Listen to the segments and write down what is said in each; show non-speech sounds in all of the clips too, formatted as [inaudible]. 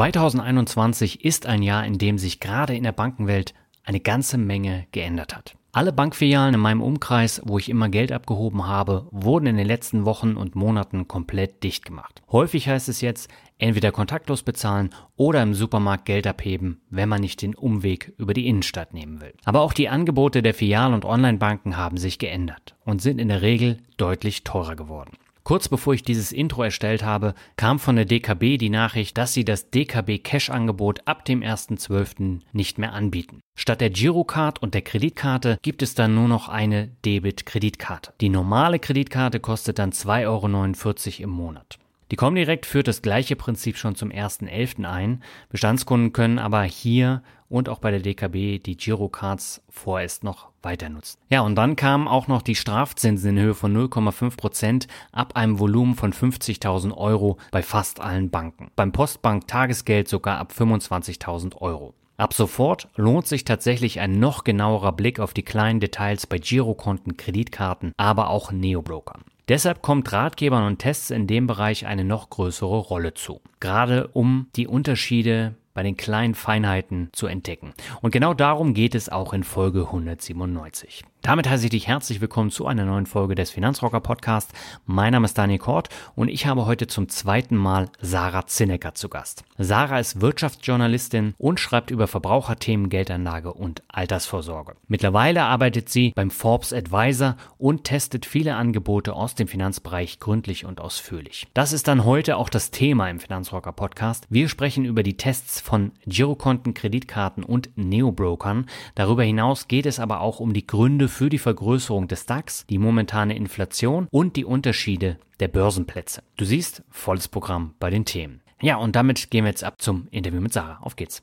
2021 ist ein Jahr, in dem sich gerade in der Bankenwelt eine ganze Menge geändert hat. Alle Bankfilialen in meinem Umkreis, wo ich immer Geld abgehoben habe, wurden in den letzten Wochen und Monaten komplett dicht gemacht. Häufig heißt es jetzt, entweder kontaktlos bezahlen oder im Supermarkt Geld abheben, wenn man nicht den Umweg über die Innenstadt nehmen will. Aber auch die Angebote der Filial- und Online-Banken haben sich geändert und sind in der Regel deutlich teurer geworden. Kurz bevor ich dieses Intro erstellt habe, kam von der DKB die Nachricht, dass sie das DKB Cash-Angebot ab dem 1.12. nicht mehr anbieten. Statt der Girocard und der Kreditkarte gibt es dann nur noch eine Debit-Kreditkarte. Die normale Kreditkarte kostet dann 2,49 Euro im Monat. Die Comdirect führt das gleiche Prinzip schon zum 1.11. ein. Bestandskunden können aber hier und auch bei der DKB die Girocards vorerst noch weiter nutzen. Ja, und dann kamen auch noch die Strafzinsen in Höhe von 0,5 Prozent ab einem Volumen von 50.000 Euro bei fast allen Banken. Beim Postbank Tagesgeld sogar ab 25.000 Euro. Ab sofort lohnt sich tatsächlich ein noch genauerer Blick auf die kleinen Details bei Girokonten, Kreditkarten, aber auch Neobrokern. Deshalb kommt Ratgebern und Tests in dem Bereich eine noch größere Rolle zu. Gerade um die Unterschiede bei den kleinen Feinheiten zu entdecken. Und genau darum geht es auch in Folge 197. Damit heiße ich dich herzlich willkommen zu einer neuen Folge des Finanzrocker Podcast. Mein Name ist Daniel Kort und ich habe heute zum zweiten Mal Sarah Zinnecker zu Gast. Sarah ist Wirtschaftsjournalistin und schreibt über Verbraucherthemen, Geldanlage und Altersvorsorge. Mittlerweile arbeitet sie beim Forbes Advisor und testet viele Angebote aus dem Finanzbereich gründlich und ausführlich. Das ist dann heute auch das Thema im Finanzrocker Podcast. Wir sprechen über die Tests von Girokonten, Kreditkarten und Neobrokern. Darüber hinaus geht es aber auch um die Gründe für die Vergrößerung des DAX, die momentane Inflation und die Unterschiede der Börsenplätze. Du siehst, volles Programm bei den Themen. Ja, und damit gehen wir jetzt ab zum Interview mit Sarah. Auf geht's.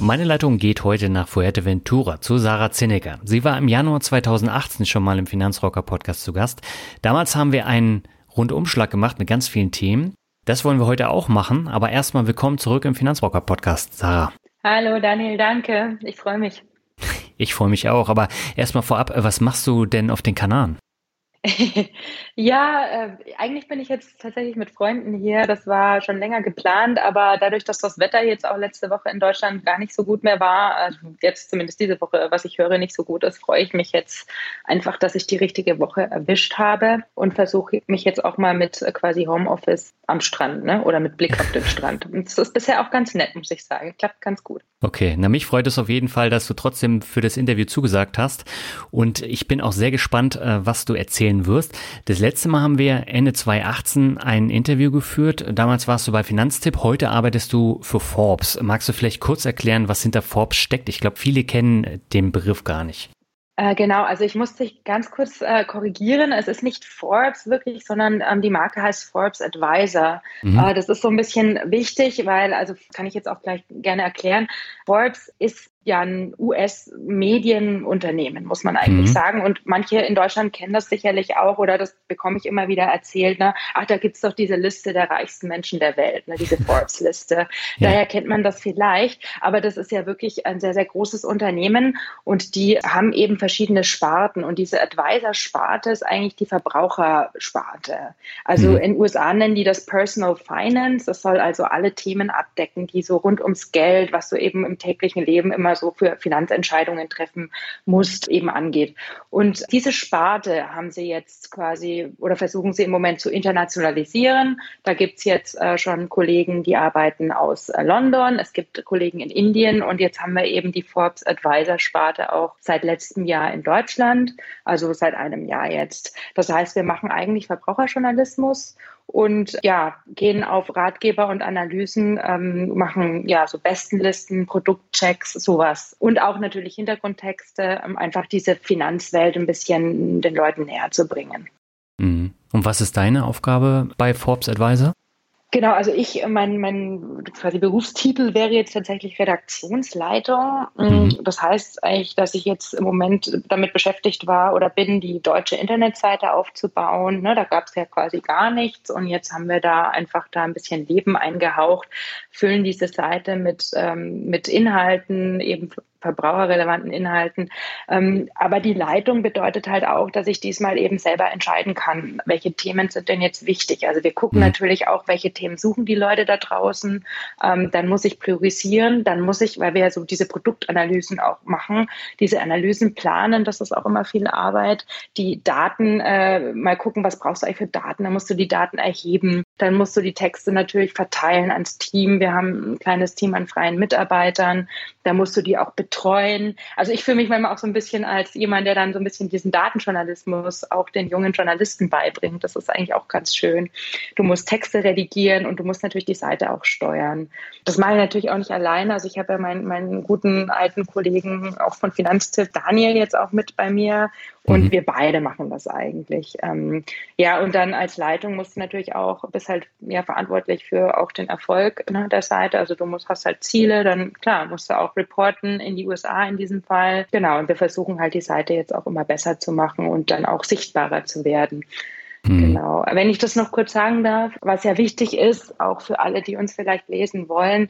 Meine Leitung geht heute nach Fuerteventura zu Sarah Zinnecker. Sie war im Januar 2018 schon mal im Finanzrocker Podcast zu Gast. Damals haben wir einen Rundumschlag gemacht mit ganz vielen Themen. Das wollen wir heute auch machen, aber erstmal willkommen zurück im Finanzrocker Podcast, Sarah. Hallo Daniel, danke. Ich freue mich. Ich freue mich auch, aber erstmal vorab, was machst du denn auf den Kanaren? [laughs] ja, äh, eigentlich bin ich jetzt tatsächlich mit Freunden hier. Das war schon länger geplant, aber dadurch, dass das Wetter jetzt auch letzte Woche in Deutschland gar nicht so gut mehr war, also jetzt zumindest diese Woche, was ich höre, nicht so gut ist, freue ich mich jetzt einfach, dass ich die richtige Woche erwischt habe und versuche mich jetzt auch mal mit äh, quasi Homeoffice am Strand ne? oder mit Blick auf den Strand. Und das ist bisher auch ganz nett, muss ich sagen. Klappt ganz gut. Okay, na mich freut es auf jeden Fall, dass du trotzdem für das Interview zugesagt hast und ich bin auch sehr gespannt, äh, was du erzählen wirst. Das letzte Mal haben wir Ende 2018 ein Interview geführt. Damals warst du bei Finanztipp, heute arbeitest du für Forbes. Magst du vielleicht kurz erklären, was hinter Forbes steckt? Ich glaube, viele kennen den Begriff gar nicht. Äh, genau, also ich muss dich ganz kurz äh, korrigieren. Es ist nicht Forbes wirklich, sondern ähm, die Marke heißt Forbes Advisor. Mhm. Äh, das ist so ein bisschen wichtig, weil, also kann ich jetzt auch gleich gerne erklären, Forbes ist ja ein US-Medienunternehmen, muss man eigentlich mhm. sagen. Und manche in Deutschland kennen das sicherlich auch oder das bekomme ich immer wieder erzählt. Ne? Ach, da gibt es doch diese Liste der reichsten Menschen der Welt, ne? diese [laughs] Forbes-Liste. Ja. Daher kennt man das vielleicht. Aber das ist ja wirklich ein sehr, sehr großes Unternehmen und die haben eben verschiedene Sparten. Und diese Advisor-Sparte ist eigentlich die Verbrauchersparte. Also mhm. in den USA nennen die das Personal Finance. Das soll also alle Themen abdecken, die so rund ums Geld, was du eben im täglichen Leben immer so für Finanzentscheidungen treffen muss, eben angeht. Und diese Sparte haben sie jetzt quasi oder versuchen sie im Moment zu internationalisieren. Da gibt es jetzt äh, schon Kollegen, die arbeiten aus äh, London. Es gibt Kollegen in Indien und jetzt haben wir eben die Forbes Advisor Sparte auch seit letztem Jahr in Deutschland, also seit einem Jahr jetzt. Das heißt, wir machen eigentlich Verbraucherjournalismus und ja, gehen auf Ratgeber und Analysen, ähm, machen ja so Bestenlisten, Produktchecks, sowas. Und auch natürlich Hintergrundtexte, um einfach diese Finanzwelt ein bisschen den Leuten näher zu bringen. Mhm. Und was ist deine Aufgabe bei Forbes Advisor? Genau, also ich, mein, mein quasi Berufstitel wäre jetzt tatsächlich Redaktionsleitung. Mhm. Das heißt eigentlich, dass ich jetzt im Moment damit beschäftigt war oder bin, die deutsche Internetseite aufzubauen. Ne, da gab es ja quasi gar nichts und jetzt haben wir da einfach da ein bisschen Leben eingehaucht, füllen diese Seite mit, ähm, mit Inhalten, eben verbraucherrelevanten Inhalten. Ähm, aber die Leitung bedeutet halt auch, dass ich diesmal eben selber entscheiden kann, welche Themen sind denn jetzt wichtig. Also wir gucken mhm. natürlich auch, welche Themen suchen die Leute da draußen. Ähm, dann muss ich priorisieren, dann muss ich, weil wir ja so diese Produktanalysen auch machen, diese Analysen planen, das ist auch immer viel Arbeit. Die Daten, äh, mal gucken, was brauchst du eigentlich für Daten, dann musst du die Daten erheben, dann musst du die Texte natürlich verteilen ans Team. Wir haben ein kleines Team an freien Mitarbeitern, da musst du die auch betreuen. Also ich fühle mich manchmal auch so ein bisschen als jemand, der dann so ein bisschen diesen Datenjournalismus auch den jungen Journalisten beibringt. Das ist eigentlich auch ganz schön. Du musst Texte redigieren und du musst natürlich die Seite auch steuern. Das mache ich natürlich auch nicht alleine. Also ich habe ja meinen, meinen guten alten Kollegen auch von Finanztipp, Daniel, jetzt auch mit bei mir. Und mhm. wir beide machen das eigentlich. Ähm, ja, und dann als Leitung musst du natürlich auch, bist halt ja verantwortlich für auch den Erfolg ne, der Seite. Also du musst, hast halt Ziele, dann klar, musst du auch reporten in die USA in diesem Fall. Genau, und wir versuchen halt die Seite jetzt auch immer besser zu machen und dann auch sichtbarer zu werden. Mhm. Genau. Wenn ich das noch kurz sagen darf, was ja wichtig ist, auch für alle, die uns vielleicht lesen wollen,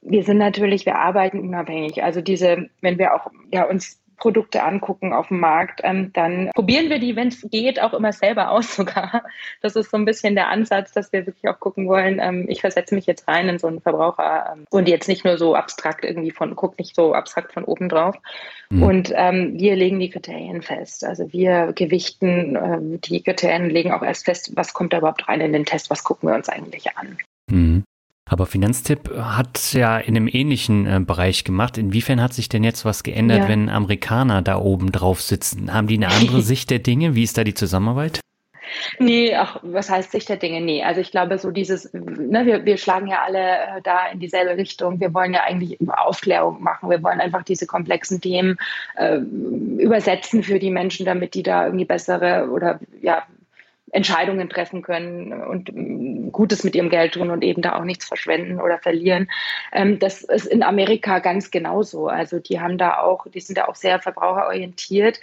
wir sind natürlich, wir arbeiten unabhängig. Also diese, wenn wir auch ja, uns Produkte angucken auf dem Markt, ähm, dann probieren wir die, wenn es geht, auch immer selber [laughs] aus sogar. Das ist so ein bisschen der Ansatz, dass wir wirklich auch gucken wollen, ähm, ich versetze mich jetzt rein in so einen Verbraucher ähm, und jetzt nicht nur so abstrakt irgendwie von, guck nicht so abstrakt von oben drauf. Mhm. Und ähm, wir legen die Kriterien fest. Also wir gewichten äh, die Kriterien, legen auch erst fest, was kommt da überhaupt rein in den Test, was gucken wir uns eigentlich an. Mhm. Aber Finanztipp hat ja in einem ähnlichen äh, Bereich gemacht. Inwiefern hat sich denn jetzt was geändert, ja. wenn Amerikaner da oben drauf sitzen? Haben die eine andere [laughs] Sicht der Dinge? Wie ist da die Zusammenarbeit? Nee, ach, was heißt Sicht der Dinge? Nee, also ich glaube, so dieses, ne, wir, wir schlagen ja alle äh, da in dieselbe Richtung. Wir wollen ja eigentlich Aufklärung machen. Wir wollen einfach diese komplexen Themen äh, übersetzen für die Menschen, damit die da irgendwie bessere oder ja, Entscheidungen treffen können und mm, Gutes mit ihrem Geld tun und eben da auch nichts verschwenden oder verlieren. Ähm, das ist in Amerika ganz genauso. Also die haben da auch, die sind da auch sehr verbraucherorientiert.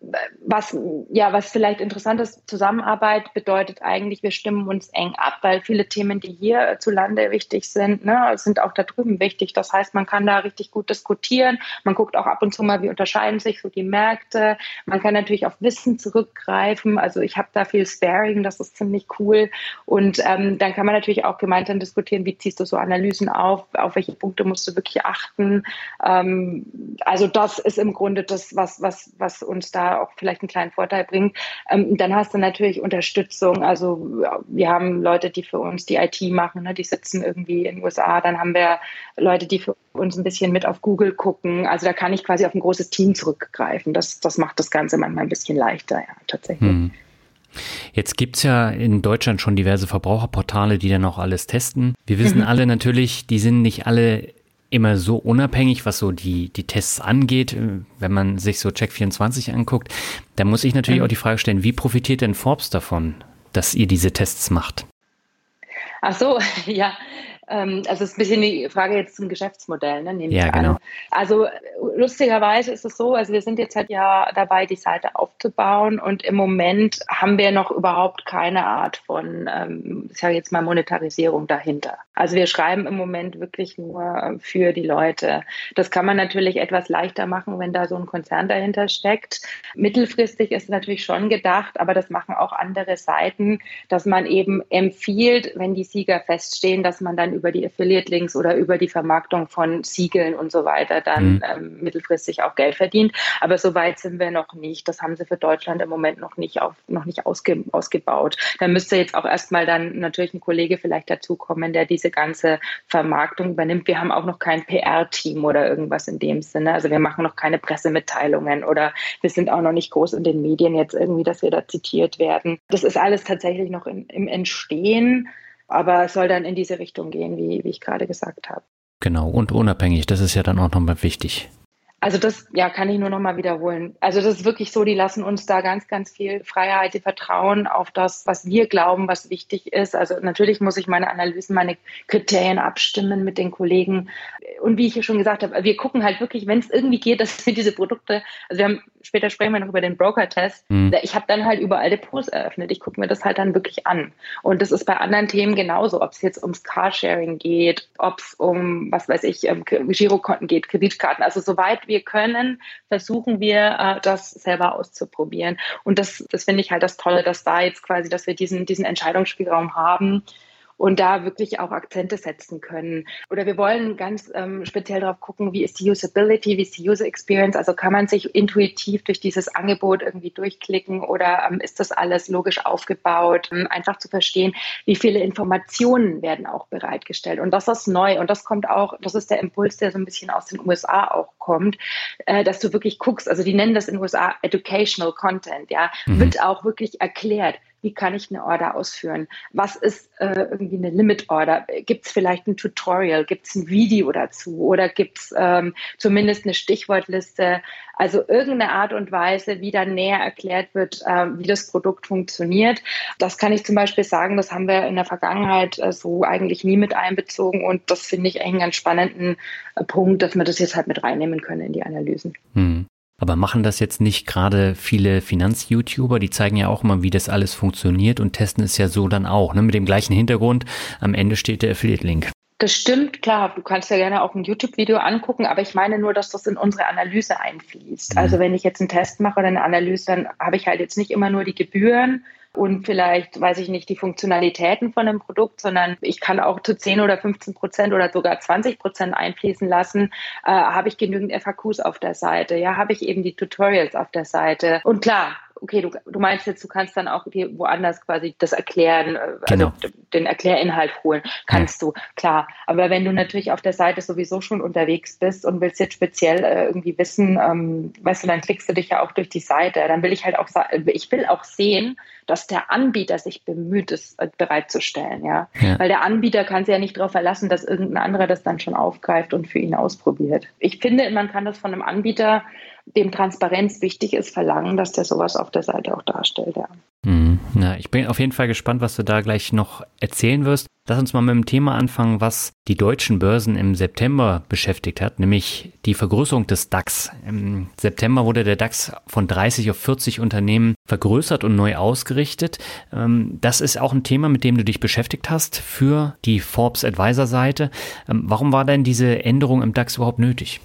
Was, ja, was vielleicht interessant ist, Zusammenarbeit bedeutet eigentlich, wir stimmen uns eng ab, weil viele Themen, die hier zu Lande wichtig sind, ne, sind auch da drüben wichtig. Das heißt, man kann da richtig gut diskutieren. Man guckt auch ab und zu mal, wie unterscheiden sich so die Märkte. Man kann natürlich auf Wissen zurückgreifen. Also ich habe da viel Sparing, das ist ziemlich cool. Und ähm, dann kann man natürlich auch gemeinsam diskutieren, wie ziehst du so Analysen auf, auf welche Punkte musst du wirklich achten. Ähm, also das ist im Grunde das, was, was, was uns da auch vielleicht einen kleinen Vorteil bringt. Ähm, dann hast du natürlich Unterstützung. Also wir haben Leute, die für uns die IT machen, ne? die sitzen irgendwie in den USA. Dann haben wir Leute, die für uns ein bisschen mit auf Google gucken. Also da kann ich quasi auf ein großes Team zurückgreifen. Das, das macht das Ganze manchmal ein bisschen leichter, ja, tatsächlich. Hm. Jetzt gibt es ja in Deutschland schon diverse Verbraucherportale, die dann auch alles testen. Wir wissen mhm. alle natürlich, die sind nicht alle immer so unabhängig, was so die, die Tests angeht, wenn man sich so Check24 anguckt, da muss ich natürlich mhm. auch die Frage stellen, wie profitiert denn Forbes davon, dass ihr diese Tests macht? Ach so, [laughs] ja. Ähm, also es ist ein bisschen die Frage jetzt zum Geschäftsmodell, ne, nehme ja, ich genau. an. Also lustigerweise ist es so, also wir sind jetzt halt ja dabei, die Seite aufzubauen und im Moment haben wir noch überhaupt keine Art von, ähm, ich sage jetzt mal, Monetarisierung dahinter. Also wir schreiben im Moment wirklich nur für die Leute. Das kann man natürlich etwas leichter machen, wenn da so ein Konzern dahinter steckt. Mittelfristig ist natürlich schon gedacht, aber das machen auch andere Seiten, dass man eben empfiehlt, wenn die Sieger feststehen, dass man dann über die Affiliate-Links oder über die Vermarktung von Siegeln und so weiter dann mhm. ähm, mittelfristig auch Geld verdient. Aber so weit sind wir noch nicht. Das haben sie für Deutschland im Moment noch nicht, auf, noch nicht ausge, ausgebaut. Da müsste jetzt auch erstmal dann natürlich ein Kollege vielleicht dazukommen, der diese ganze Vermarktung übernimmt. Wir haben auch noch kein PR-Team oder irgendwas in dem Sinne. Also wir machen noch keine Pressemitteilungen oder wir sind auch noch nicht groß in den Medien jetzt irgendwie, dass wir da zitiert werden. Das ist alles tatsächlich noch in, im Entstehen, aber es soll dann in diese Richtung gehen, wie, wie ich gerade gesagt habe. Genau, und unabhängig, das ist ja dann auch nochmal wichtig. Also das ja, kann ich nur noch mal wiederholen. Also das ist wirklich so, die lassen uns da ganz, ganz viel Freiheit, die vertrauen auf das, was wir glauben, was wichtig ist. Also natürlich muss ich meine Analysen, meine Kriterien abstimmen mit den Kollegen. Und wie ich ja schon gesagt habe, wir gucken halt wirklich, wenn es irgendwie geht, dass wir diese Produkte, also wir haben, später sprechen wir noch über den Broker-Test. Mhm. Ich habe dann halt überall Depots eröffnet. Ich gucke mir das halt dann wirklich an. Und das ist bei anderen Themen genauso, ob es jetzt ums Carsharing geht, ob es um, was weiß ich, um Girokonten geht, Kreditkarten. Also soweit wir können, versuchen wir, äh, das selber auszuprobieren. Und das, das finde ich halt das Tolle, dass da jetzt quasi, dass wir diesen, diesen Entscheidungsspielraum haben und da wirklich auch Akzente setzen können. Oder wir wollen ganz ähm, speziell darauf gucken, wie ist die Usability, wie ist die User Experience, also kann man sich intuitiv durch dieses Angebot irgendwie durchklicken oder ähm, ist das alles logisch aufgebaut, ähm, einfach zu verstehen, wie viele Informationen werden auch bereitgestellt. Und das ist neu und das kommt auch, das ist der Impuls, der so ein bisschen aus den USA auch kommt, äh, dass du wirklich guckst, also die nennen das in den USA Educational Content, ja, mhm. wird auch wirklich erklärt wie kann ich eine Order ausführen? Was ist äh, irgendwie eine Limit Order? Gibt es vielleicht ein Tutorial? Gibt es ein Video dazu? Oder gibt es ähm, zumindest eine Stichwortliste? Also irgendeine Art und Weise, wie dann näher erklärt wird, äh, wie das Produkt funktioniert. Das kann ich zum Beispiel sagen, das haben wir in der Vergangenheit äh, so eigentlich nie mit einbezogen und das finde ich einen ganz spannenden äh, Punkt, dass wir das jetzt halt mit reinnehmen können in die Analysen. Hm. Aber machen das jetzt nicht gerade viele Finanz-YouTuber? Die zeigen ja auch immer, wie das alles funktioniert und testen es ja so dann auch, ne? mit dem gleichen Hintergrund. Am Ende steht der Affiliate-Link. Das stimmt, klar. Du kannst ja gerne auch ein YouTube-Video angucken, aber ich meine nur, dass das in unsere Analyse einfließt. Mhm. Also wenn ich jetzt einen Test mache oder eine Analyse, dann habe ich halt jetzt nicht immer nur die Gebühren, und vielleicht, weiß ich nicht, die Funktionalitäten von einem Produkt, sondern ich kann auch zu 10 oder 15 Prozent oder sogar 20 Prozent einfließen lassen. Äh, habe ich genügend FAQs auf der Seite? Ja, habe ich eben die Tutorials auf der Seite? Und klar, okay, du, du meinst jetzt, du kannst dann auch woanders quasi das erklären, äh, also genau. den Erklärinhalt holen, kannst ja. du, klar. Aber wenn du natürlich auf der Seite sowieso schon unterwegs bist und willst jetzt speziell äh, irgendwie wissen, ähm, weißt du, dann klickst du dich ja auch durch die Seite. Dann will ich halt auch, ich will auch sehen, dass der Anbieter sich bemüht, es äh, bereitzustellen, ja? ja. Weil der Anbieter kann sich ja nicht darauf verlassen, dass irgendein anderer das dann schon aufgreift und für ihn ausprobiert. Ich finde, man kann das von einem Anbieter dem Transparenz wichtig ist, verlangen, dass der sowas auf der Seite auch darstellt. Ja. Mhm. Na, ich bin auf jeden Fall gespannt, was du da gleich noch erzählen wirst. Lass uns mal mit dem Thema anfangen, was die deutschen Börsen im September beschäftigt hat, nämlich die Vergrößerung des DAX. Im September wurde der DAX von 30 auf 40 Unternehmen vergrößert und neu ausgerichtet. Ähm, das ist auch ein Thema, mit dem du dich beschäftigt hast für die Forbes Advisor Seite. Ähm, warum war denn diese Änderung im DAX überhaupt nötig?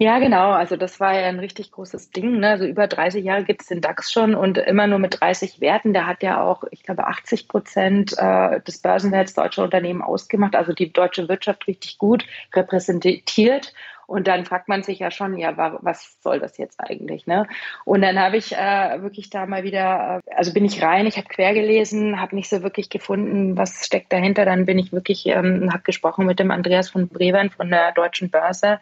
Ja, genau. Also das war ja ein richtig großes Ding. Ne? Also über 30 Jahre gibt es den DAX schon und immer nur mit 30 Werten. Der hat ja auch, ich glaube, 80 Prozent äh, des Börsenwerts deutscher Unternehmen ausgemacht. Also die deutsche Wirtschaft richtig gut repräsentiert. Und dann fragt man sich ja schon, ja, was soll das jetzt eigentlich? Ne? Und dann habe ich äh, wirklich da mal wieder, äh, also bin ich rein, ich habe quer gelesen, habe nicht so wirklich gefunden, was steckt dahinter. Dann bin ich wirklich, ähm, habe gesprochen mit dem Andreas von Brevern von der Deutschen Börse,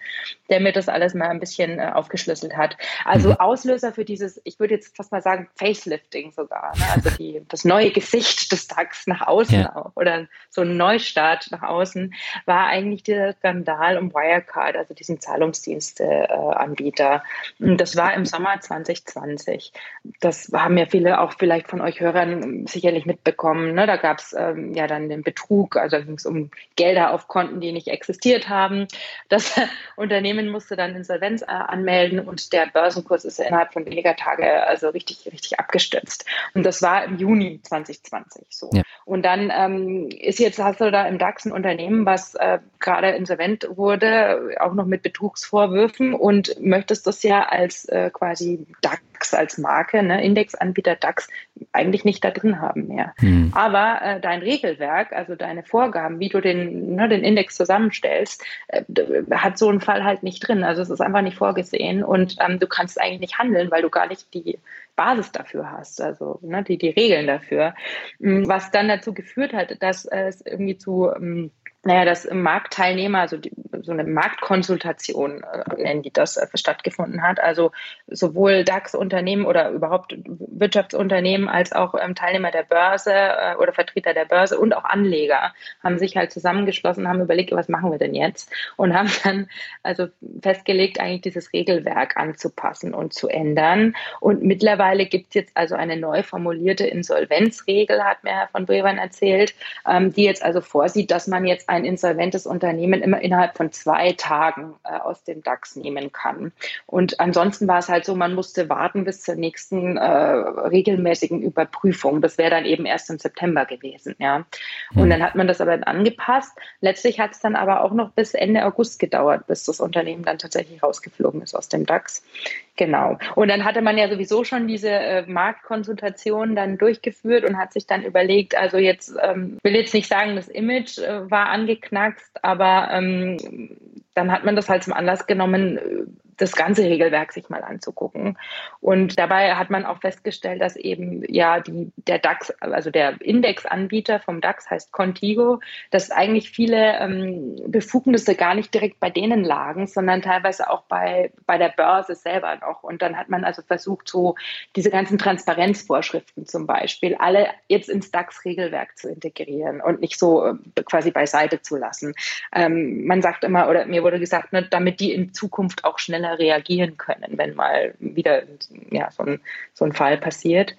der mir das alles mal ein bisschen äh, aufgeschlüsselt hat. Also mhm. Auslöser für dieses, ich würde jetzt fast mal sagen, Facelifting sogar, ne? also die, das neue Gesicht des DAX nach außen ja. auch oder so ein Neustart nach außen, war eigentlich der Skandal um Wirecard, also diesen Zahlungsdiensteanbieter. das war im Sommer 2020. Das haben ja viele auch vielleicht von euch Hörern sicherlich mitbekommen. Ne? Da gab es ähm, ja dann den Betrug, also ging es um Gelder auf Konten, die nicht existiert haben. Das [laughs] Unternehmen musste dann Insolvenz äh, anmelden und der Börsenkurs ist innerhalb von weniger Tage also richtig, richtig abgestürzt. Und das war im Juni 2020 so. Ja. Und dann ähm, ist jetzt, hast du da im DAX ein Unternehmen, was äh, gerade insolvent wurde, auch noch mit Betrugsvorwürfen und möchtest das ja als äh, quasi DAX, als Marke, ne, Indexanbieter DAX, eigentlich nicht da drin haben mehr. Mhm. Aber äh, dein Regelwerk, also deine Vorgaben, wie du den, ne, den Index zusammenstellst, äh, hat so einen Fall halt nicht drin. Also es ist einfach nicht vorgesehen und ähm, du kannst eigentlich nicht handeln, weil du gar nicht die Basis dafür hast, also ne, die, die Regeln dafür. Mm, was dann dazu geführt hat, dass es irgendwie zu ähm, naja, dass Marktteilnehmer, also die, so eine Marktkonsultation, äh, nennen die das, äh, stattgefunden hat. Also sowohl DAX-Unternehmen oder überhaupt Wirtschaftsunternehmen als auch ähm, Teilnehmer der Börse äh, oder Vertreter der Börse und auch Anleger haben sich halt zusammengeschlossen, haben überlegt, was machen wir denn jetzt? Und haben dann also festgelegt, eigentlich dieses Regelwerk anzupassen und zu ändern. Und mittlerweile gibt es jetzt also eine neu formulierte Insolvenzregel, hat mir Herr von Brevan erzählt, ähm, die jetzt also vorsieht, dass man jetzt ein insolventes Unternehmen immer innerhalb von zwei Tagen äh, aus dem DAX nehmen kann. Und ansonsten war es halt so, man musste warten bis zur nächsten äh, regelmäßigen Überprüfung. Das wäre dann eben erst im September gewesen. Ja. Und hm. dann hat man das aber angepasst. Letztlich hat es dann aber auch noch bis Ende August gedauert, bis das Unternehmen dann tatsächlich rausgeflogen ist aus dem DAX. Genau. Und dann hatte man ja sowieso schon diese äh, Marktkonsultation dann durchgeführt und hat sich dann überlegt, also jetzt ähm, will jetzt nicht sagen, das Image äh, war angeknackst, aber ähm, dann hat man das halt zum Anlass genommen, das ganze Regelwerk sich mal anzugucken. Und dabei hat man auch festgestellt, dass eben ja die, der DAX, also der Indexanbieter vom DAX heißt Contigo, dass eigentlich viele ähm, Befugnisse gar nicht direkt bei denen lagen, sondern teilweise auch bei, bei der Börse selber noch. Und dann hat man also versucht, so diese ganzen Transparenzvorschriften zum Beispiel alle jetzt ins DAX-Regelwerk zu integrieren und nicht so äh, quasi beiseite zu lassen. Ähm, man sagt immer, oder mir wurde gesagt, ne, damit die in Zukunft auch schneller reagieren können, wenn mal wieder ja, so, ein, so ein Fall passiert.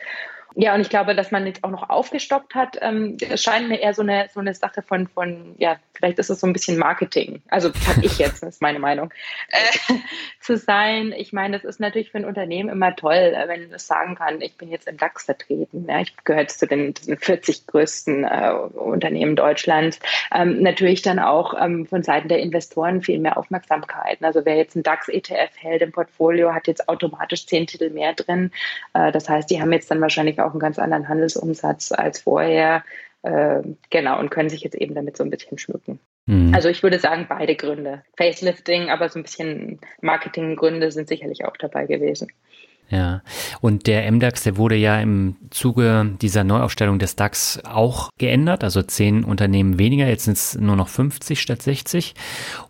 Ja, und ich glaube, dass man jetzt auch noch aufgestockt hat, ähm, scheint mir eher so eine, so eine Sache von, von, ja, vielleicht ist es so ein bisschen Marketing. Also sag ich jetzt, das ist meine Meinung, [laughs] äh, zu sein. Ich meine, das ist natürlich für ein Unternehmen immer toll, wenn es sagen kann, ich bin jetzt im DAX vertreten. Ja, ich gehöre zu den, den 40 größten äh, Unternehmen Deutschlands. Ähm, natürlich dann auch ähm, von Seiten der Investoren viel mehr Aufmerksamkeit. Also wer jetzt einen DAX-ETF hält im Portfolio, hat jetzt automatisch zehn Titel mehr drin. Äh, das heißt, die haben jetzt dann wahrscheinlich auch auch einen ganz anderen Handelsumsatz als vorher. Äh, genau, und können sich jetzt eben damit so ein bisschen schmücken. Mhm. Also ich würde sagen, beide Gründe. Facelifting, aber so ein bisschen Marketinggründe sind sicherlich auch dabei gewesen. Ja, und der MDAX, der wurde ja im Zuge dieser Neuaufstellung des DAX auch geändert, also zehn Unternehmen weniger, jetzt sind es nur noch 50 statt 60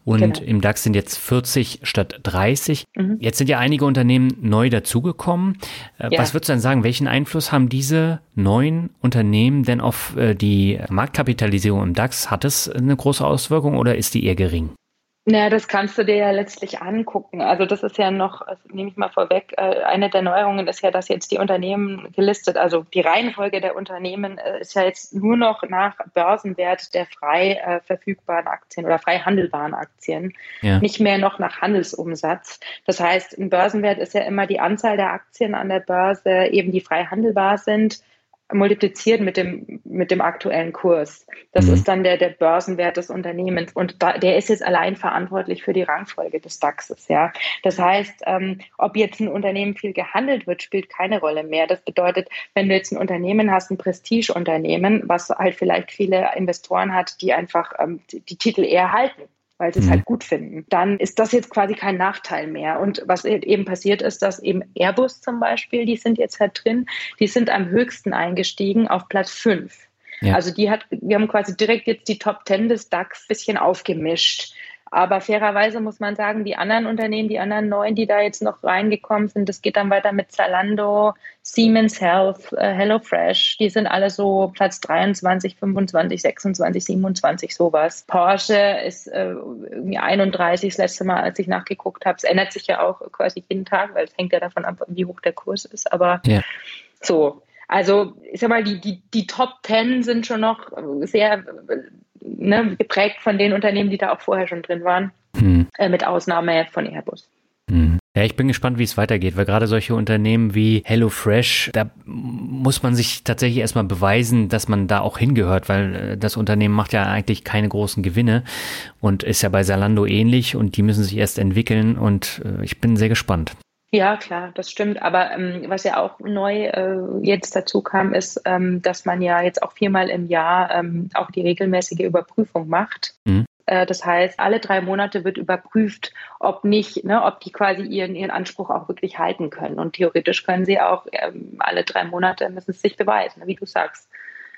und genau. im DAX sind jetzt 40 statt 30. Mhm. Jetzt sind ja einige Unternehmen neu dazugekommen. Äh, ja. Was würdest du denn sagen, welchen Einfluss haben diese neuen Unternehmen denn auf äh, die Marktkapitalisierung im DAX? Hat es eine große Auswirkung oder ist die eher gering? Naja, das kannst du dir ja letztlich angucken. Also das ist ja noch, also nehme ich mal vorweg, äh, eine der Neuerungen ist ja, dass jetzt die Unternehmen gelistet, also die Reihenfolge der Unternehmen äh, ist ja jetzt nur noch nach Börsenwert der frei äh, verfügbaren Aktien oder frei handelbaren Aktien, ja. nicht mehr noch nach Handelsumsatz. Das heißt, ein Börsenwert ist ja immer die Anzahl der Aktien an der Börse, eben die frei handelbar sind multipliziert mit dem, mit dem aktuellen Kurs. Das mhm. ist dann der, der Börsenwert des Unternehmens. Und da, der ist jetzt allein verantwortlich für die Rangfolge des DAXes. Ja. Das heißt, ähm, ob jetzt ein Unternehmen viel gehandelt wird, spielt keine Rolle mehr. Das bedeutet, wenn du jetzt ein Unternehmen hast, ein Prestigeunternehmen, was halt vielleicht viele Investoren hat, die einfach ähm, die, die Titel eher halten weil sie es halt mhm. gut finden, dann ist das jetzt quasi kein Nachteil mehr. Und was e-, eben passiert ist, dass eben Airbus zum Beispiel, die sind jetzt halt drin, die sind am höchsten eingestiegen auf Platz 5. Ja. Also die hat, wir haben quasi direkt jetzt die Top 10 des DAX ein bisschen aufgemischt. Aber fairerweise muss man sagen, die anderen Unternehmen, die anderen neuen, die da jetzt noch reingekommen sind, das geht dann weiter mit Zalando, Siemens Health, äh, HelloFresh, die sind alle so Platz 23, 25, 26, 27, sowas. Porsche ist äh, irgendwie 31 das letzte Mal, als ich nachgeguckt habe. Es ändert sich ja auch quasi jeden Tag, weil es hängt ja davon ab, wie hoch der Kurs ist. Aber ja. so, also ich sag mal, die, die, die Top 10 sind schon noch sehr ne, geprägt von den Unternehmen, die da auch vorher schon drin waren, hm. äh, mit Ausnahme von Airbus. Hm. Ja, ich bin gespannt, wie es weitergeht, weil gerade solche Unternehmen wie HelloFresh, da muss man sich tatsächlich erstmal beweisen, dass man da auch hingehört, weil äh, das Unternehmen macht ja eigentlich keine großen Gewinne und ist ja bei Salando ähnlich und die müssen sich erst entwickeln und äh, ich bin sehr gespannt. Ja, klar, das stimmt. Aber ähm, was ja auch neu äh, jetzt dazu kam, ist, ähm, dass man ja jetzt auch viermal im Jahr ähm, auch die regelmäßige Überprüfung macht. Mhm. Äh, das heißt, alle drei Monate wird überprüft, ob nicht, ne, ob die quasi ihren, ihren Anspruch auch wirklich halten können. Und theoretisch können sie auch ähm, alle drei Monate müssen es sich beweisen, wie du sagst.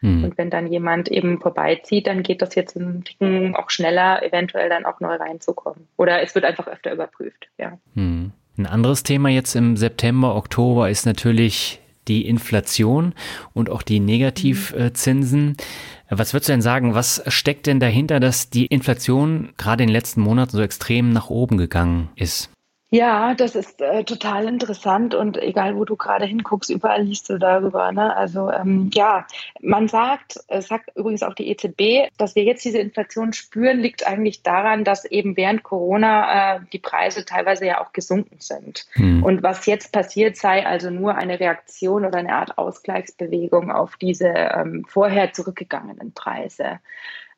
Mhm. Und wenn dann jemand eben vorbeizieht, dann geht das jetzt ein Ticken auch schneller, eventuell dann auch neu reinzukommen. Oder es wird einfach öfter überprüft, ja. Mhm. Ein anderes Thema jetzt im September, Oktober ist natürlich die Inflation und auch die Negativzinsen. Was würdest du denn sagen, was steckt denn dahinter, dass die Inflation gerade in den letzten Monaten so extrem nach oben gegangen ist? Ja, das ist äh, total interessant und egal, wo du gerade hinguckst, überall liest du darüber. Ne? Also ähm, ja, man sagt, äh, sagt übrigens auch die EZB, dass wir jetzt diese Inflation spüren, liegt eigentlich daran, dass eben während Corona äh, die Preise teilweise ja auch gesunken sind. Hm. Und was jetzt passiert, sei also nur eine Reaktion oder eine Art Ausgleichsbewegung auf diese ähm, vorher zurückgegangenen Preise.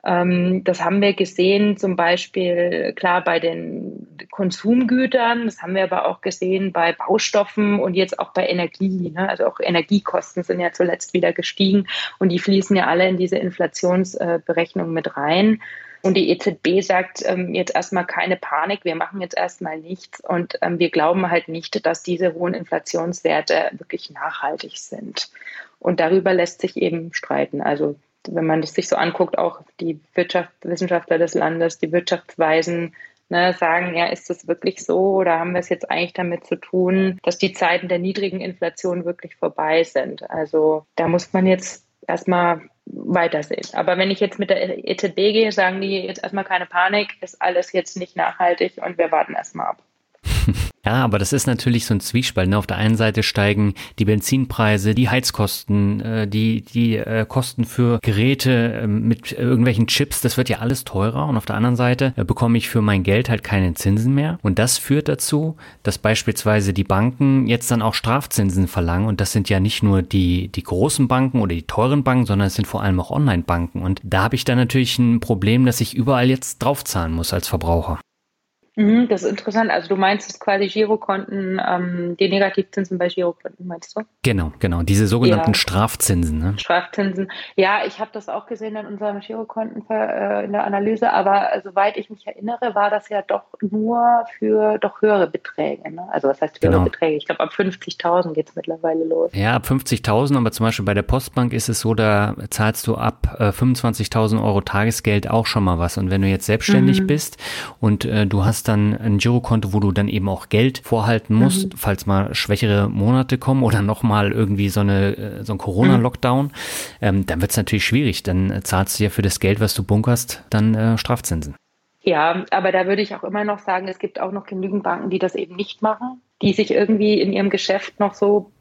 Ähm, das haben wir gesehen, zum Beispiel klar bei den Konsumgütern, das haben wir aber auch gesehen bei Baustoffen und jetzt auch bei Energie. Ne? Also auch Energiekosten sind ja zuletzt wieder gestiegen und die fließen ja alle in diese Inflationsberechnung mit rein. Und die EZB sagt ähm, jetzt erstmal keine Panik, wir machen jetzt erstmal nichts und ähm, wir glauben halt nicht, dass diese hohen Inflationswerte wirklich nachhaltig sind. Und darüber lässt sich eben streiten. Also wenn man das sich so anguckt, auch die Wirtschaftswissenschaftler des Landes, die Wirtschaftsweisen ne, sagen, ja, ist das wirklich so oder haben wir es jetzt eigentlich damit zu tun, dass die Zeiten der niedrigen Inflation wirklich vorbei sind? Also da muss man jetzt erstmal weitersehen. Aber wenn ich jetzt mit der EZB gehe, sagen die jetzt erstmal keine Panik, ist alles jetzt nicht nachhaltig und wir warten erstmal ab. Ja, aber das ist natürlich so ein Zwiespalt. Ne? Auf der einen Seite steigen die Benzinpreise, die Heizkosten, äh, die, die äh, Kosten für Geräte äh, mit irgendwelchen Chips, das wird ja alles teurer. Und auf der anderen Seite äh, bekomme ich für mein Geld halt keine Zinsen mehr. Und das führt dazu, dass beispielsweise die Banken jetzt dann auch Strafzinsen verlangen. Und das sind ja nicht nur die, die großen Banken oder die teuren Banken, sondern es sind vor allem auch Online-Banken. Und da habe ich dann natürlich ein Problem, dass ich überall jetzt draufzahlen muss als Verbraucher. Mhm, das ist interessant. Also du meinst es quasi Girokonten, ähm, die Negativzinsen bei Girokonten, meinst du? Genau, genau. Diese sogenannten ja. Strafzinsen. Ne? Strafzinsen. Ja, ich habe das auch gesehen in unserem Girokonten äh, in der Analyse, aber soweit ich mich erinnere, war das ja doch nur für doch höhere Beträge. Ne? Also was heißt höhere genau. Beträge? Ich glaube, ab 50.000 geht es mittlerweile los. Ja, ab 50.000, aber zum Beispiel bei der Postbank ist es so, da zahlst du ab äh, 25.000 Euro Tagesgeld auch schon mal was. Und wenn du jetzt selbstständig mhm. bist und äh, du hast dann ein Girokonto, wo du dann eben auch Geld vorhalten musst, mhm. falls mal schwächere Monate kommen oder nochmal irgendwie so, eine, äh, so ein Corona-Lockdown, mhm. ähm, dann wird es natürlich schwierig. Dann zahlst du ja für das Geld, was du bunkerst, dann äh, Strafzinsen. Ja, aber da würde ich auch immer noch sagen, es gibt auch noch genügend Banken, die das eben nicht machen, die sich irgendwie in ihrem Geschäft noch so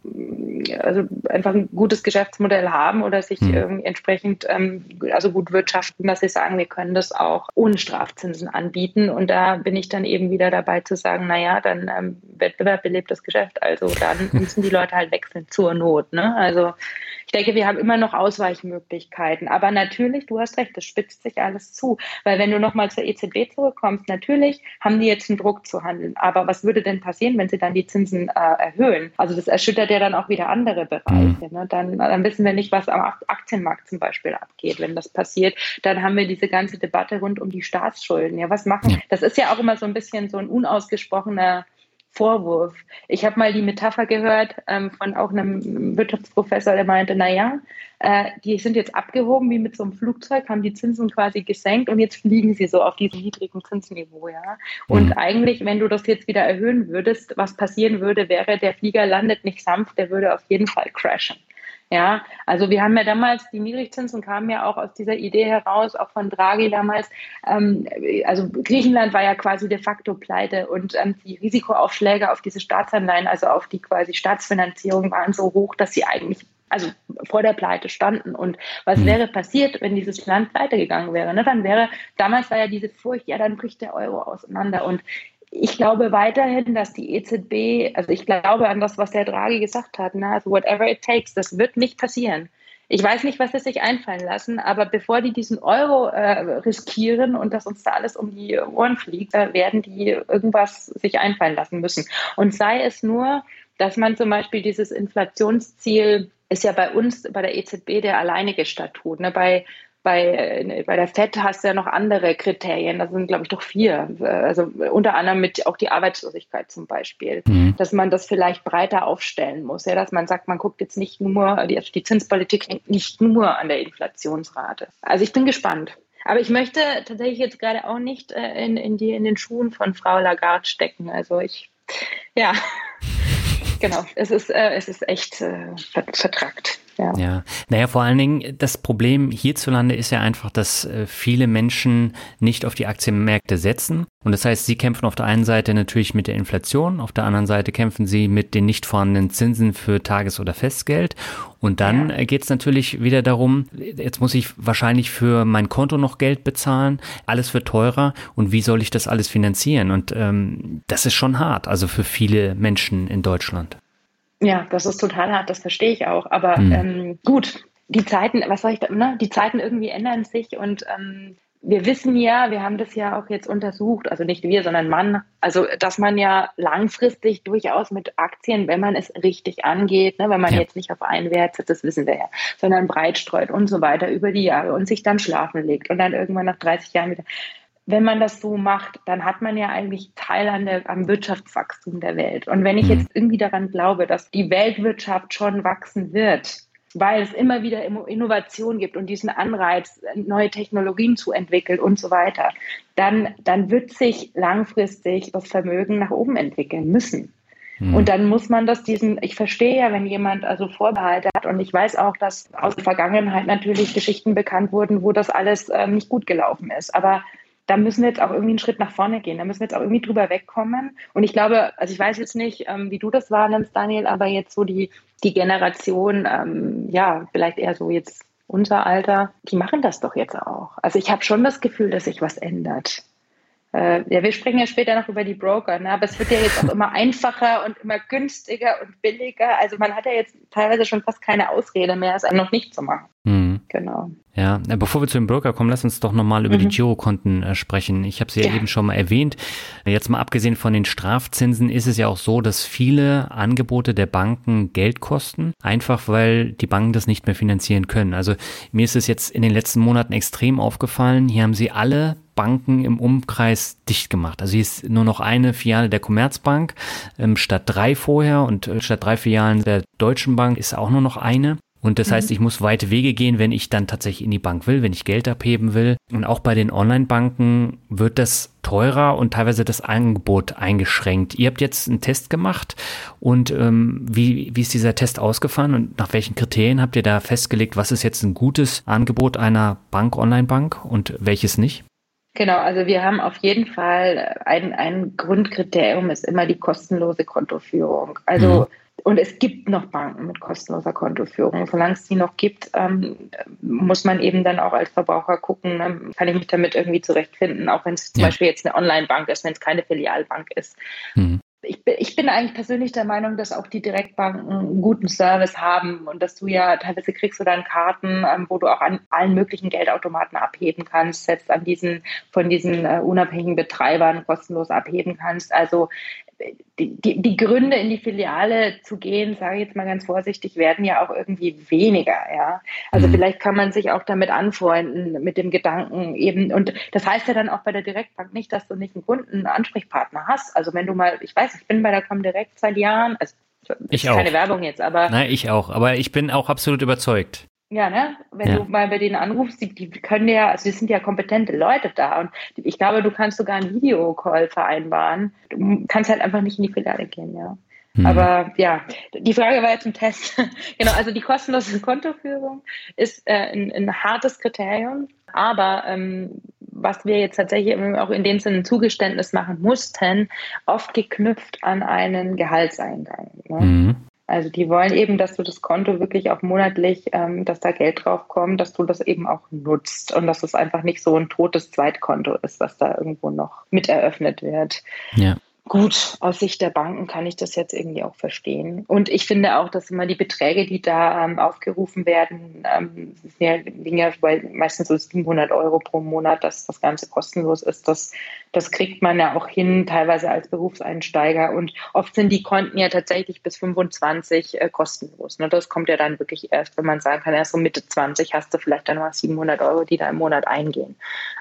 also einfach ein gutes Geschäftsmodell haben oder sich irgendwie entsprechend ähm, also gut wirtschaften, dass sie sagen, wir können das auch ohne Strafzinsen anbieten. Und da bin ich dann eben wieder dabei zu sagen, naja, dann ähm, Wettbewerb belebt das Geschäft. Also dann [laughs] müssen die Leute halt wechseln zur Not. Ne? Also ich denke, wir haben immer noch Ausweichmöglichkeiten. Aber natürlich, du hast recht, das spitzt sich alles zu. Weil wenn du nochmal zur EZB zurückkommst, natürlich haben die jetzt einen Druck zu handeln. Aber was würde denn passieren, wenn sie dann die Zinsen äh, erhöhen? Also das erschüttert ja dann auch wieder andere Bereiche. Mhm. Ne? Dann, dann wissen wir nicht, was am Aktienmarkt zum Beispiel abgeht, wenn das passiert. Dann haben wir diese ganze Debatte rund um die Staatsschulden. Ja, was machen? Das ist ja auch immer so ein bisschen so ein unausgesprochener Vorwurf. Ich habe mal die Metapher gehört ähm, von auch einem Wirtschaftsprofessor, der meinte, naja, äh, die sind jetzt abgehoben wie mit so einem Flugzeug, haben die Zinsen quasi gesenkt und jetzt fliegen sie so auf diesem niedrigen Zinsniveau. Ja? Und mhm. eigentlich, wenn du das jetzt wieder erhöhen würdest, was passieren würde, wäre, der Flieger landet nicht sanft, der würde auf jeden Fall crashen. Ja, also wir haben ja damals, die Niedrigzinsen kamen ja auch aus dieser Idee heraus, auch von Draghi damals. Ähm, also Griechenland war ja quasi de facto pleite und ähm, die Risikoaufschläge auf diese Staatsanleihen, also auf die quasi Staatsfinanzierung waren so hoch, dass sie eigentlich also vor der Pleite standen. Und was mhm. wäre passiert, wenn dieses Land pleite gegangen wäre? Ne? Dann wäre, damals war ja diese Furcht, ja, dann bricht der Euro auseinander. Und ich glaube weiterhin, dass die EZB, also ich glaube an das, was der Draghi gesagt hat, ne? also whatever it takes, das wird nicht passieren. Ich weiß nicht, was sie sich einfallen lassen, aber bevor die diesen Euro äh, riskieren und dass uns da alles um die Ohren fliegt, werden die irgendwas sich einfallen lassen müssen. Und sei es nur, dass man zum Beispiel dieses Inflationsziel ist ja bei uns, bei der EZB, der alleinige Statut. Ne? Bei bei, äh, bei der FED hast du ja noch andere Kriterien, das sind, glaube ich, doch vier. Also unter anderem mit auch die Arbeitslosigkeit zum Beispiel, mhm. dass man das vielleicht breiter aufstellen muss. Ja, dass man sagt, man guckt jetzt nicht nur, die, die Zinspolitik hängt nicht nur an der Inflationsrate. Also ich bin gespannt. Aber ich möchte tatsächlich jetzt gerade auch nicht äh, in, in, die, in den Schuhen von Frau Lagarde stecken. Also ich, ja, [laughs] genau, es ist, äh, es ist echt äh, vertrackt. Ja. ja, naja, vor allen Dingen, das Problem hierzulande ist ja einfach, dass äh, viele Menschen nicht auf die Aktienmärkte setzen. Und das heißt, sie kämpfen auf der einen Seite natürlich mit der Inflation, auf der anderen Seite kämpfen sie mit den nicht vorhandenen Zinsen für Tages- oder Festgeld. Und dann ja. geht es natürlich wieder darum, jetzt muss ich wahrscheinlich für mein Konto noch Geld bezahlen, alles wird teurer und wie soll ich das alles finanzieren? Und ähm, das ist schon hart, also für viele Menschen in Deutschland. Ja, das ist total hart, das verstehe ich auch. Aber mhm. ähm, gut, die Zeiten, was soll ich da, ne? Die Zeiten irgendwie ändern sich und ähm, wir wissen ja, wir haben das ja auch jetzt untersucht, also nicht wir, sondern man, also dass man ja langfristig durchaus mit Aktien, wenn man es richtig angeht, ne, wenn man ja. jetzt nicht auf einen Wert setzt, das wissen wir ja, sondern breit streut und so weiter über die Jahre und sich dann schlafen legt und dann irgendwann nach 30 Jahren wieder wenn man das so macht, dann hat man ja eigentlich Teil an der, am Wirtschaftswachstum der Welt. Und wenn ich mhm. jetzt irgendwie daran glaube, dass die Weltwirtschaft schon wachsen wird, weil es immer wieder Innovation gibt und diesen Anreiz, neue Technologien zu entwickeln und so weiter, dann, dann wird sich langfristig das Vermögen nach oben entwickeln müssen. Mhm. Und dann muss man das diesen, ich verstehe ja, wenn jemand also Vorbehalte hat und ich weiß auch, dass aus der Vergangenheit natürlich Geschichten bekannt wurden, wo das alles äh, nicht gut gelaufen ist. Aber da müssen wir jetzt auch irgendwie einen Schritt nach vorne gehen. Da müssen wir jetzt auch irgendwie drüber wegkommen. Und ich glaube, also ich weiß jetzt nicht, ähm, wie du das wahrnimmst, Daniel, aber jetzt so die, die Generation, ähm, ja, vielleicht eher so jetzt unser Alter, die machen das doch jetzt auch. Also ich habe schon das Gefühl, dass sich was ändert. Äh, ja, wir sprechen ja später noch über die Broker, ne? aber es wird ja jetzt auch immer [laughs] einfacher und immer günstiger und billiger. Also man hat ja jetzt teilweise schon fast keine Ausrede mehr, es noch nicht zu machen. Mhm. Genau. Ja, äh, bevor wir zu dem Broker kommen, lass uns doch nochmal über mhm. die Girokonten äh, sprechen. Ich habe sie ja, ja, eben schon mal erwähnt. Jetzt mal abgesehen von den Strafzinsen ist es ja auch so, dass viele Angebote der Banken Geld kosten, einfach weil die Banken das nicht mehr finanzieren können. Also mir ist es jetzt in den letzten Monaten extrem aufgefallen. Hier haben sie alle Banken im Umkreis dicht gemacht. Also hier ist nur noch eine Filiale der Commerzbank ähm, statt drei vorher und äh, statt drei Filialen der Deutschen Bank ist auch nur noch eine. Und das mhm. heißt, ich muss weite Wege gehen, wenn ich dann tatsächlich in die Bank will, wenn ich Geld abheben will. Und auch bei den Online-Banken wird das teurer und teilweise das Angebot eingeschränkt. Ihr habt jetzt einen Test gemacht und ähm, wie, wie ist dieser Test ausgefallen und nach welchen Kriterien habt ihr da festgelegt, was ist jetzt ein gutes Angebot einer Bank, Online-Bank und welches nicht? Genau, also wir haben auf jeden Fall ein, ein Grundkriterium ist immer die kostenlose Kontoführung. Also mhm. Und es gibt noch Banken mit kostenloser Kontoführung. Solange es die noch gibt, ähm, muss man eben dann auch als Verbraucher gucken, ne, kann ich mich damit irgendwie zurechtfinden, auch wenn es zum ja. Beispiel jetzt eine Online-Bank ist, wenn es keine Filialbank ist. Mhm ich bin, ich bin eigentlich persönlich der Meinung, dass auch die Direktbanken einen guten Service haben und dass du ja teilweise kriegst du dann Karten, ähm, wo du auch an allen möglichen Geldautomaten abheben kannst, selbst an diesen von diesen äh, unabhängigen Betreibern kostenlos abheben kannst. Also die, die, Gründe, in die Filiale zu gehen, sage ich jetzt mal ganz vorsichtig, werden ja auch irgendwie weniger. Ja? Also mhm. vielleicht kann man sich auch damit anfreunden, mit dem Gedanken eben. Und das heißt ja dann auch bei der Direktbank nicht, dass du nicht einen Kunden, einen Ansprechpartner hast. Also wenn du mal, ich weiß, ich bin bei der Comdirect seit Jahren, also ich auch. keine Werbung jetzt, aber. Nein, ich auch. Aber ich bin auch absolut überzeugt. Ja, ne? Wenn ja. du mal bei denen anrufst, die, die können ja, also die sind ja kompetente Leute da und ich glaube, du kannst sogar einen Videocall vereinbaren. Du kannst halt einfach nicht in die Filiale gehen, ja. Mhm. Aber ja, die Frage war jetzt im Test. [laughs] genau, also die kostenlose Kontoführung ist äh, ein, ein, hartes Kriterium, aber ähm, was wir jetzt tatsächlich auch in dem Sinne ein Zugeständnis machen mussten, oft geknüpft an einen Gehaltseingang. Ne? Mhm. Also die wollen eben, dass du das Konto wirklich auch monatlich, ähm, dass da Geld drauf kommt, dass du das eben auch nutzt und dass es einfach nicht so ein totes Zweitkonto ist, was da irgendwo noch mit eröffnet wird. Ja. Gut, aus Sicht der Banken kann ich das jetzt irgendwie auch verstehen. Und ich finde auch, dass immer die Beträge, die da ähm, aufgerufen werden, ähm, liegen ja meistens so 700 Euro pro Monat, dass das Ganze kostenlos ist. Das, das kriegt man ja auch hin, teilweise als Berufseinsteiger. Und oft sind die Konten ja tatsächlich bis 25 äh, kostenlos. Ne? Das kommt ja dann wirklich erst, wenn man sagen kann, erst so Mitte 20 hast du vielleicht dann mal 700 Euro, die da im Monat eingehen.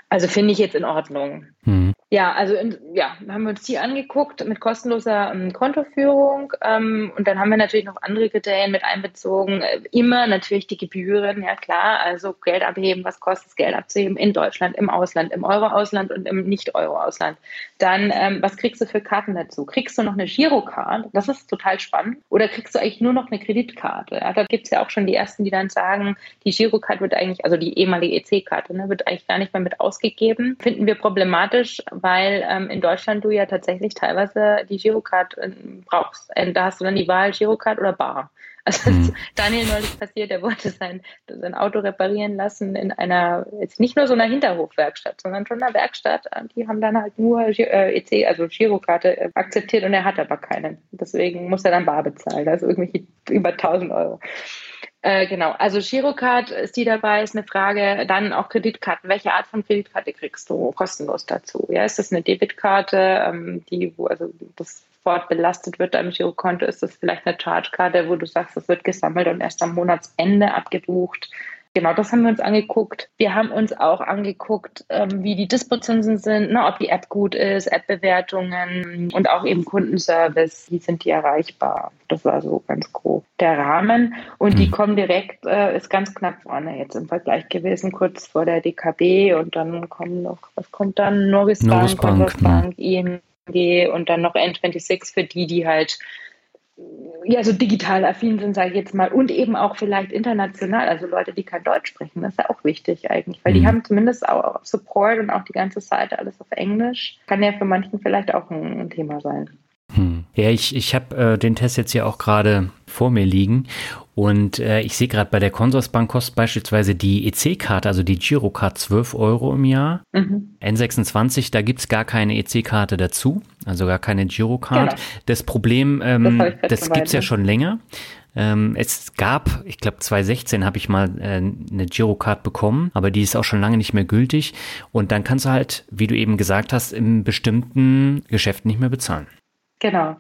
Also finde ich jetzt in Ordnung. Mhm. Ja, also in, ja, haben wir uns die angeguckt mit kostenloser ähm, Kontoführung ähm, und dann haben wir natürlich noch andere Kriterien mit einbezogen. Äh, immer natürlich die Gebühren, ja klar, also Geld abheben, was kostet es, Geld abzuheben in Deutschland, im Ausland, im Euro-Ausland und im Nicht-Euro-Ausland. Dann, ähm, was kriegst du für Karten dazu? Kriegst du noch eine Girocard? Das ist total spannend. Oder kriegst du eigentlich nur noch eine Kreditkarte? Ja, da gibt es ja auch schon die ersten, die dann sagen, die Girocard wird eigentlich, also die ehemalige EC-Karte, ne, wird eigentlich gar nicht mehr mit ausgegeben. Finden wir problematisch, weil ähm, in Deutschland du ja tatsächlich teilweise die Girocard äh, brauchst. Und da hast du dann die Wahl Girocard oder Bar. [laughs] Also mhm. Daniel neulich passiert, er wollte sein, sein Auto reparieren lassen in einer, jetzt nicht nur so einer Hinterhofwerkstatt, sondern schon einer Werkstatt. Die haben dann halt nur äh, EC, also Girokarte äh, akzeptiert und er hat aber keine. Deswegen muss er dann bar bezahlen, also irgendwelche über 1000 Euro. Äh, genau, also Girocard ist die dabei, ist eine Frage. Dann auch Kreditkarten. Welche Art von Kreditkarte kriegst du kostenlos dazu? Ja, ist das eine Debitkarte, ähm, die, wo also das Fort belastet wird am Girokonto? Ist das vielleicht eine Chargekarte, wo du sagst, das wird gesammelt und erst am Monatsende abgebucht? Genau, das haben wir uns angeguckt. Wir haben uns auch angeguckt, ähm, wie die Dispozinsen sind, ne, ob die App gut ist, App-Bewertungen und auch eben Kundenservice, wie sind die erreichbar. Das war so ganz grob der Rahmen. Und die kommen direkt, äh, ist ganz knapp vorne jetzt im Vergleich gewesen, kurz vor der DKB und dann kommen noch, was kommt dann? Norris, Norris Bank, Bank, ne? ING und dann noch N26 für die, die halt ja, so digital affin sind, sage ich jetzt mal, und eben auch vielleicht international, also Leute, die kein Deutsch sprechen, das ist ja auch wichtig eigentlich, weil mhm. die haben zumindest auch Support und auch die ganze Seite alles auf Englisch. Kann ja für manchen vielleicht auch ein, ein Thema sein. Ja, ich, ich habe äh, den Test jetzt hier auch gerade vor mir liegen und äh, ich sehe gerade bei der Consorsbank kostet beispielsweise die EC-Karte, also die Girocard 12 Euro im Jahr. Mhm. N26, da gibt es gar keine EC-Karte dazu, also gar keine Girocard. Genau. Das Problem, ähm, das, das gibt es ja schon länger. Ähm, es gab, ich glaube 2016 habe ich mal äh, eine Girocard bekommen, aber die ist auch schon lange nicht mehr gültig. Und dann kannst du halt, wie du eben gesagt hast, in bestimmten Geschäften nicht mehr bezahlen. Genau.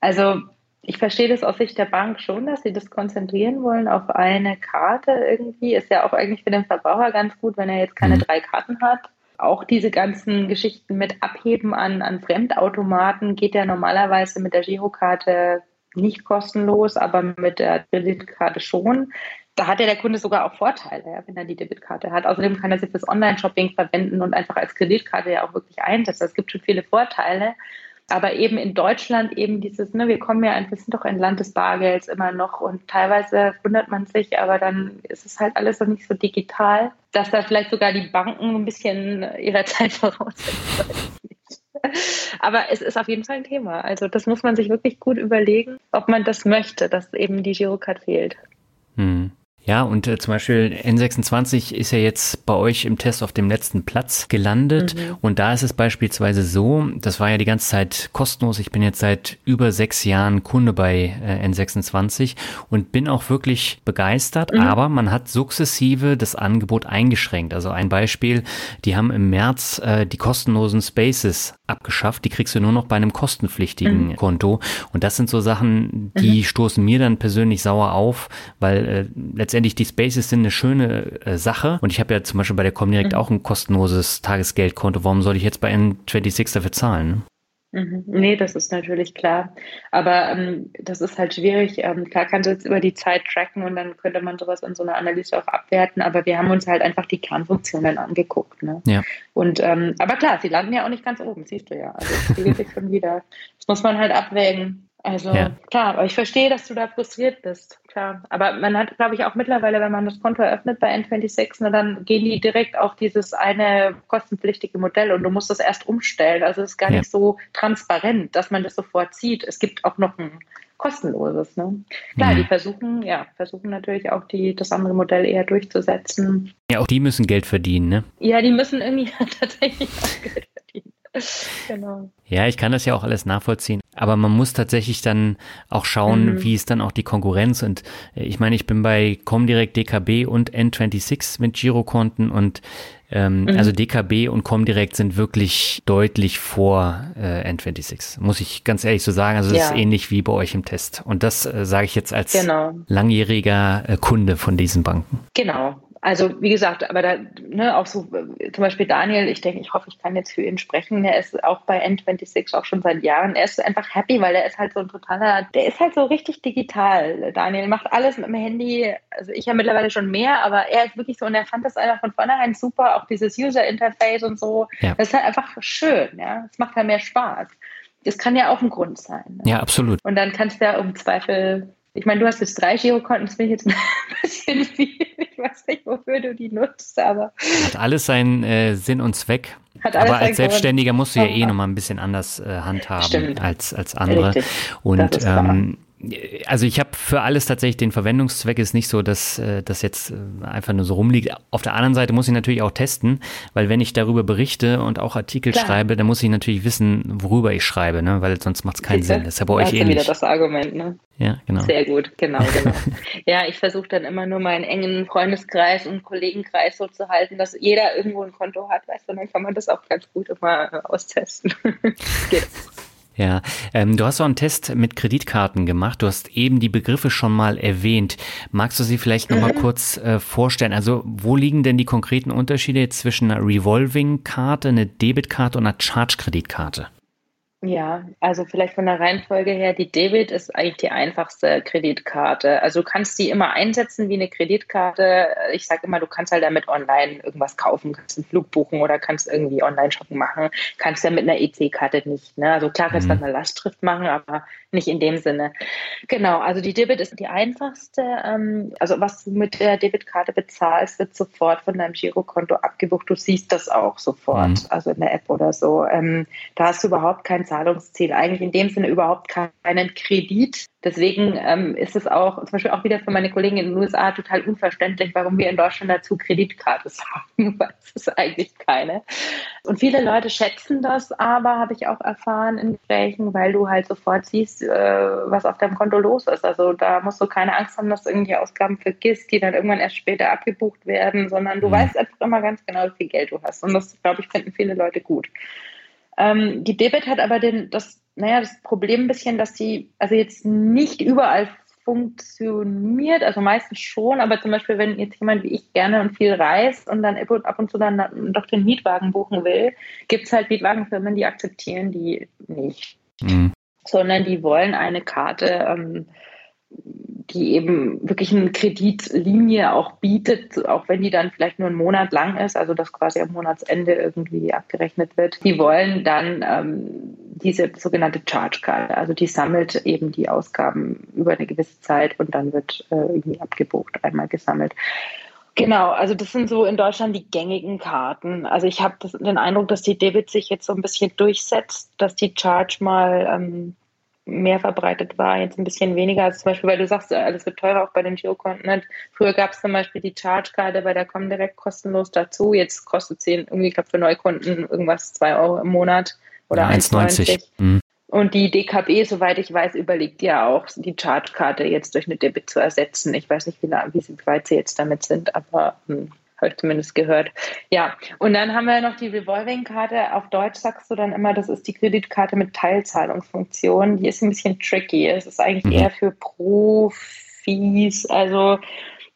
Also ich verstehe das aus Sicht der Bank schon, dass sie das konzentrieren wollen auf eine Karte irgendwie. Ist ja auch eigentlich für den Verbraucher ganz gut, wenn er jetzt keine mhm. drei Karten hat. Auch diese ganzen Geschichten mit Abheben an, an Fremdautomaten geht ja normalerweise mit der Girokarte nicht kostenlos, aber mit der Kreditkarte schon. Da hat ja der Kunde sogar auch Vorteile, ja, wenn er die Debitkarte hat. Außerdem kann er sie fürs Online-Shopping verwenden und einfach als Kreditkarte ja auch wirklich einsetzen. Es gibt schon viele Vorteile aber eben in Deutschland eben dieses, ne, wir kommen ja, wir sind doch ein Land des Bargelds immer noch und teilweise wundert man sich, aber dann ist es halt alles noch nicht so digital, dass da vielleicht sogar die Banken ein bisschen ihrer [laughs] Zeit voraus. Aber es ist auf jeden Fall ein Thema. Also das muss man sich wirklich gut überlegen, ob man das möchte, dass eben die Girocard fehlt. Hm. Ja, und äh, zum Beispiel N26 ist ja jetzt bei euch im Test auf dem letzten Platz gelandet. Mhm. Und da ist es beispielsweise so, das war ja die ganze Zeit kostenlos. Ich bin jetzt seit über sechs Jahren Kunde bei äh, N26 und bin auch wirklich begeistert. Mhm. Aber man hat sukzessive das Angebot eingeschränkt. Also ein Beispiel, die haben im März äh, die kostenlosen Spaces abgeschafft. Die kriegst du nur noch bei einem kostenpflichtigen mhm. Konto. Und das sind so Sachen, die mhm. stoßen mir dann persönlich sauer auf, weil äh, letztendlich die Spaces sind eine schöne äh, Sache. Und ich habe ja zum Beispiel bei der Comdirect mhm. auch ein kostenloses Tagesgeldkonto. Warum soll ich jetzt bei N26 dafür zahlen? Mhm. Nee, das ist natürlich klar. Aber ähm, das ist halt schwierig. Ähm, klar kannst du jetzt über die Zeit tracken und dann könnte man sowas in so einer Analyse auch abwerten. Aber wir haben uns halt einfach die Kernfunktionen angeguckt. Ne? Ja. Und ähm, aber klar, sie landen ja auch nicht ganz oben, siehst du ja. Also das spiegelt sich schon wieder. Das muss man halt abwägen. Also ja. klar, aber ich verstehe, dass du da frustriert bist. Klar. Aber man hat, glaube ich, auch mittlerweile, wenn man das Konto eröffnet bei N26, na, dann gehen die direkt auf dieses eine kostenpflichtige Modell und du musst das erst umstellen. Also es ist gar ja. nicht so transparent, dass man das sofort sieht. Es gibt auch noch ein kostenloses. Ne? Klar, mhm. die versuchen, ja, versuchen natürlich auch die, das andere Modell eher durchzusetzen. Ja, auch die müssen Geld verdienen, ne? Ja, die müssen irgendwie [laughs] tatsächlich auch Geld verdienen. genau. Ja, ich kann das ja auch alles nachvollziehen. Aber man muss tatsächlich dann auch schauen, mhm. wie ist dann auch die Konkurrenz. Und äh, ich meine, ich bin bei Comdirect, DKB und N26 mit Girokonten und ähm, mhm. also DKB und Comdirect sind wirklich deutlich vor äh, N26, muss ich ganz ehrlich so sagen. Also es ja. ist ähnlich wie bei euch im Test. Und das äh, sage ich jetzt als genau. langjähriger äh, Kunde von diesen Banken. Genau, also wie gesagt, aber da, ne, auch so zum Beispiel Daniel, ich denke, ich hoffe, ich kann jetzt für ihn sprechen. Er ist auch bei N26 auch schon seit Jahren. Er ist einfach happy, weil er ist halt so ein totaler, der ist halt so richtig digital. Daniel macht alles mit dem Handy. Also ich habe mittlerweile schon mehr, aber er ist wirklich so und er fand das einfach von vornherein super, auch dieses User Interface und so. Ja. Das ist halt einfach schön, ja. Es macht halt mehr Spaß. Das kann ja auch ein Grund sein. Ne? Ja, absolut. Und dann kannst du ja um Zweifel ich meine, du hast jetzt drei Girokonten, das finde ich jetzt [laughs] ein bisschen viel. Ich weiß nicht, wofür du die nutzt, aber. Hat alles seinen äh, Sinn und Zweck. aber als Selbstständiger musst du ja eh nochmal ein bisschen anders äh, handhaben als, als andere. Richtig. Und ähm, also ich habe für alles tatsächlich den Verwendungszweck ist nicht so, dass äh, das jetzt äh, einfach nur so rumliegt. Auf der anderen Seite muss ich natürlich auch testen, weil wenn ich darüber berichte und auch Artikel Klar. schreibe, dann muss ich natürlich wissen, worüber ich schreibe, ne? weil sonst macht es keinen Sinn. Das ist ja bei euch ähnlich. wieder das Argument, ne? Ja, genau. Sehr gut, genau, [laughs] genau. ja, ich versuche dann immer nur meinen engen Freundeskreis und Kollegenkreis so zu halten, dass jeder irgendwo ein Konto hat, weißt du, dann kann man das auch ganz gut immer äh, austesten. [laughs] Geht. Ja, ähm, du hast auch einen Test mit Kreditkarten gemacht. Du hast eben die Begriffe schon mal erwähnt. Magst du sie vielleicht noch mal kurz äh, vorstellen? Also, wo liegen denn die konkreten Unterschiede zwischen einer Revolving-Karte, einer Debitkarte und einer Charge-Kreditkarte? Ja, also vielleicht von der Reihenfolge her, die Debit ist eigentlich die einfachste Kreditkarte. Also du kannst die immer einsetzen wie eine Kreditkarte. Ich sage immer, du kannst halt damit online irgendwas kaufen, kannst einen Flug buchen oder kannst irgendwie Online-Shopping machen. Kannst ja mit einer EC-Karte nicht. Ne? Also klar kannst du mhm. eine Lastschrift machen, aber nicht in dem Sinne. Genau, also die Debit ist die einfachste. Ähm, also was du mit der Debitkarte bezahlst, wird sofort von deinem Girokonto abgebucht. Du siehst das auch sofort, mhm. also in der App oder so. Ähm, da hast du überhaupt kein Zahlungsziel, eigentlich in dem Sinne überhaupt keinen Kredit. Deswegen ähm, ist es auch zum Beispiel auch wieder für meine Kollegen in den USA total unverständlich, warum wir in Deutschland dazu Kreditkarte [laughs] sagen, weil es ist eigentlich keine. Und viele Leute schätzen das aber, habe ich auch erfahren in Gesprächen, weil du halt sofort siehst, äh, was auf deinem Konto los ist. Also da musst du keine Angst haben, dass du irgendwelche Ausgaben vergisst, die dann irgendwann erst später abgebucht werden, sondern du mhm. weißt einfach immer ganz genau, wie viel Geld du hast. Und das, glaube ich, finden viele Leute gut. Ähm, die Debit hat aber den, das, naja, das Problem ein bisschen, dass sie also jetzt nicht überall funktioniert, also meistens schon, aber zum Beispiel, wenn jetzt jemand wie ich gerne und viel reist und dann ab und zu dann doch den Mietwagen buchen will, gibt es halt Mietwagenfirmen, die akzeptieren die nicht. Mhm. Sondern die wollen eine Karte, ähm, die eben wirklich eine Kreditlinie auch bietet, auch wenn die dann vielleicht nur einen Monat lang ist, also das quasi am Monatsende irgendwie abgerechnet wird. Die wollen dann ähm, diese sogenannte Charge Card, also die sammelt eben die Ausgaben über eine gewisse Zeit und dann wird äh, irgendwie abgebucht, einmal gesammelt. Genau, also das sind so in Deutschland die gängigen Karten. Also ich habe den Eindruck, dass die Debit sich jetzt so ein bisschen durchsetzt, dass die Charge mal ähm, mehr verbreitet war, jetzt ein bisschen weniger. Also zum Beispiel, weil du sagst, alles wird teurer auch bei den Girokonten. Ne? Früher gab es zum Beispiel die Charge-Karte bei der Comdirect kostenlos dazu. Jetzt kostet sie irgendwie, ich glaube, für Neukunden irgendwas 2 Euro im Monat oder 1,90. Mhm. Und die DKB, soweit ich weiß, überlegt ja auch, die Charge-Karte jetzt durch eine Debit zu ersetzen. Ich weiß nicht, wie, wie weit sie jetzt damit sind, aber hm, habe ich zumindest gehört. Ja, und dann haben wir noch die Revolving-Karte. Auf Deutsch sagst du dann immer, das ist die Kreditkarte mit Teilzahlungsfunktion. Die ist ein bisschen tricky. Es ist eigentlich mhm. eher für Profis. Also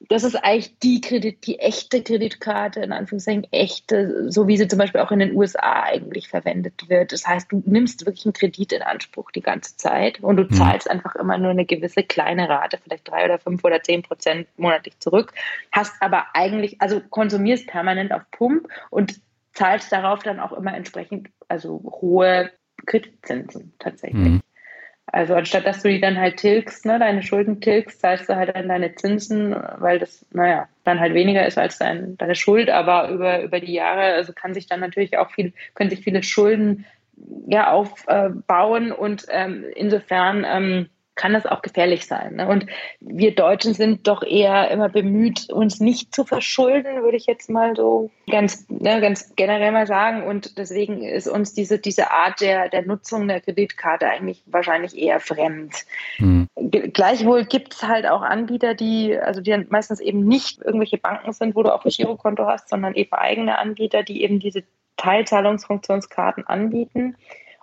das ist eigentlich die Kredit, die echte Kreditkarte, in Anführungszeichen echte, so wie sie zum Beispiel auch in den USA eigentlich verwendet wird. Das heißt, du nimmst wirklich einen Kredit in Anspruch die ganze Zeit und du mhm. zahlst einfach immer nur eine gewisse kleine Rate, vielleicht drei oder fünf oder zehn Prozent monatlich zurück, hast aber eigentlich, also konsumierst permanent auf Pump und zahlst darauf dann auch immer entsprechend, also hohe Kreditzinsen tatsächlich. Mhm. Also anstatt dass du die dann halt tilgst, ne, deine Schulden tilgst, zahlst du halt dann deine Zinsen, weil das, naja, dann halt weniger ist als dein, deine Schuld, aber über, über die Jahre, also kann sich dann natürlich auch viel, können sich viele Schulden ja aufbauen. Und ähm, insofern ähm, kann das auch gefährlich sein. Ne? Und wir Deutschen sind doch eher immer bemüht, uns nicht zu verschulden, würde ich jetzt mal so ganz, ne, ganz generell mal sagen. Und deswegen ist uns diese, diese Art der, der Nutzung der Kreditkarte eigentlich wahrscheinlich eher fremd. Mhm. Gleichwohl gibt es halt auch Anbieter, die, also die meistens eben nicht irgendwelche Banken sind, wo du auch ein Girokonto hast, sondern eben eigene Anbieter, die eben diese Teilzahlungsfunktionskarten anbieten.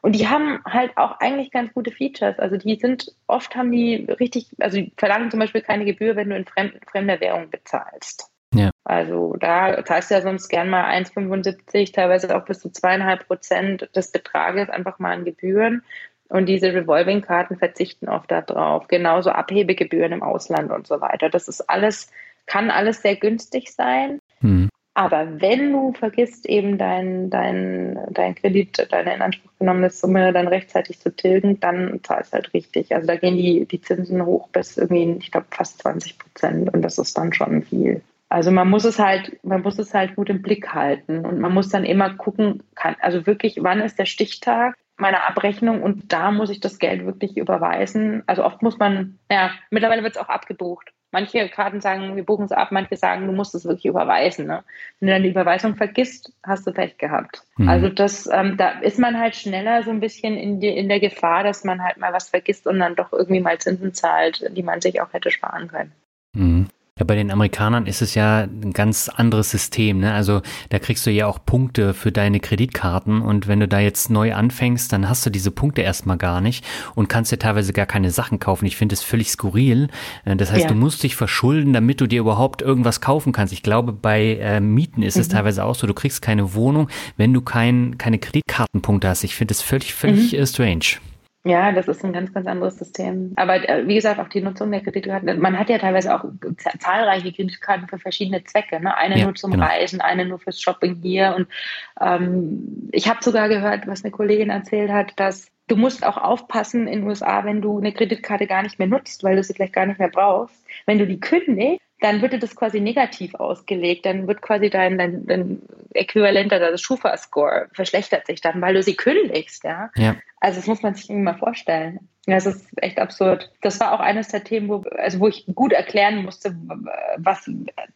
Und die haben halt auch eigentlich ganz gute Features. Also die sind, oft haben die richtig, also die verlangen zum Beispiel keine Gebühr, wenn du in fremd, fremder Währung bezahlst. Ja. Also da zahlst du ja sonst gern mal 1,75, teilweise auch bis zu zweieinhalb Prozent des Betrages einfach mal an Gebühren. Und diese Revolving-Karten verzichten oft darauf. Genauso Abhebegebühren im Ausland und so weiter. Das ist alles, kann alles sehr günstig sein. Mhm. Aber wenn du vergisst, eben dein, dein, dein Kredit, deine in Anspruch genommene Summe dann rechtzeitig zu tilgen, dann zahlst du halt richtig. Also da gehen die, die Zinsen hoch bis irgendwie, ich glaube, fast 20 Prozent und das ist dann schon viel. Also man muss es halt, man muss es halt gut im Blick halten und man muss dann immer gucken, kann, also wirklich, wann ist der Stichtag meiner Abrechnung und da muss ich das Geld wirklich überweisen. Also oft muss man, ja, mittlerweile wird es auch abgebucht. Manche Karten sagen, wir buchen es ab, manche sagen, du musst es wirklich überweisen. Ne? Wenn du dann die Überweisung vergisst, hast du Pech gehabt. Mhm. Also das, ähm, da ist man halt schneller so ein bisschen in, die, in der Gefahr, dass man halt mal was vergisst und dann doch irgendwie mal Zinsen zahlt, die man sich auch hätte sparen können. Mhm. Ja, bei den Amerikanern ist es ja ein ganz anderes System. Ne? Also da kriegst du ja auch Punkte für deine Kreditkarten und wenn du da jetzt neu anfängst, dann hast du diese Punkte erstmal gar nicht und kannst dir teilweise gar keine Sachen kaufen. Ich finde es völlig skurril. Äh, das heißt, ja. du musst dich verschulden, damit du dir überhaupt irgendwas kaufen kannst. Ich glaube, bei äh, Mieten ist mhm. es teilweise auch so, du kriegst keine Wohnung, wenn du kein, keine Kreditkartenpunkte hast. Ich finde es völlig, völlig mhm. Äh, strange. Ja, das ist ein ganz, ganz anderes System. Aber äh, wie gesagt, auch die Nutzung der Kreditkarten. Man hat ja teilweise auch zahlreiche Kreditkarten für verschiedene Zwecke. Ne? Eine ja, nur zum genau. Reisen, eine nur fürs Shopping hier. Und ähm, ich habe sogar gehört, was eine Kollegin erzählt hat, dass du musst auch aufpassen in den USA, wenn du eine Kreditkarte gar nicht mehr nutzt, weil du sie vielleicht gar nicht mehr brauchst. Wenn du die kündigst, dann wird das quasi negativ ausgelegt. Dann wird quasi dein, dein, dein Äquivalent, also Schufa-Score, verschlechtert sich dann, weil du sie kündigst. Ja? ja. Also das muss man sich irgendwie mal vorstellen. Das ist echt absurd. Das war auch eines der Themen, wo, also wo ich gut erklären musste, was,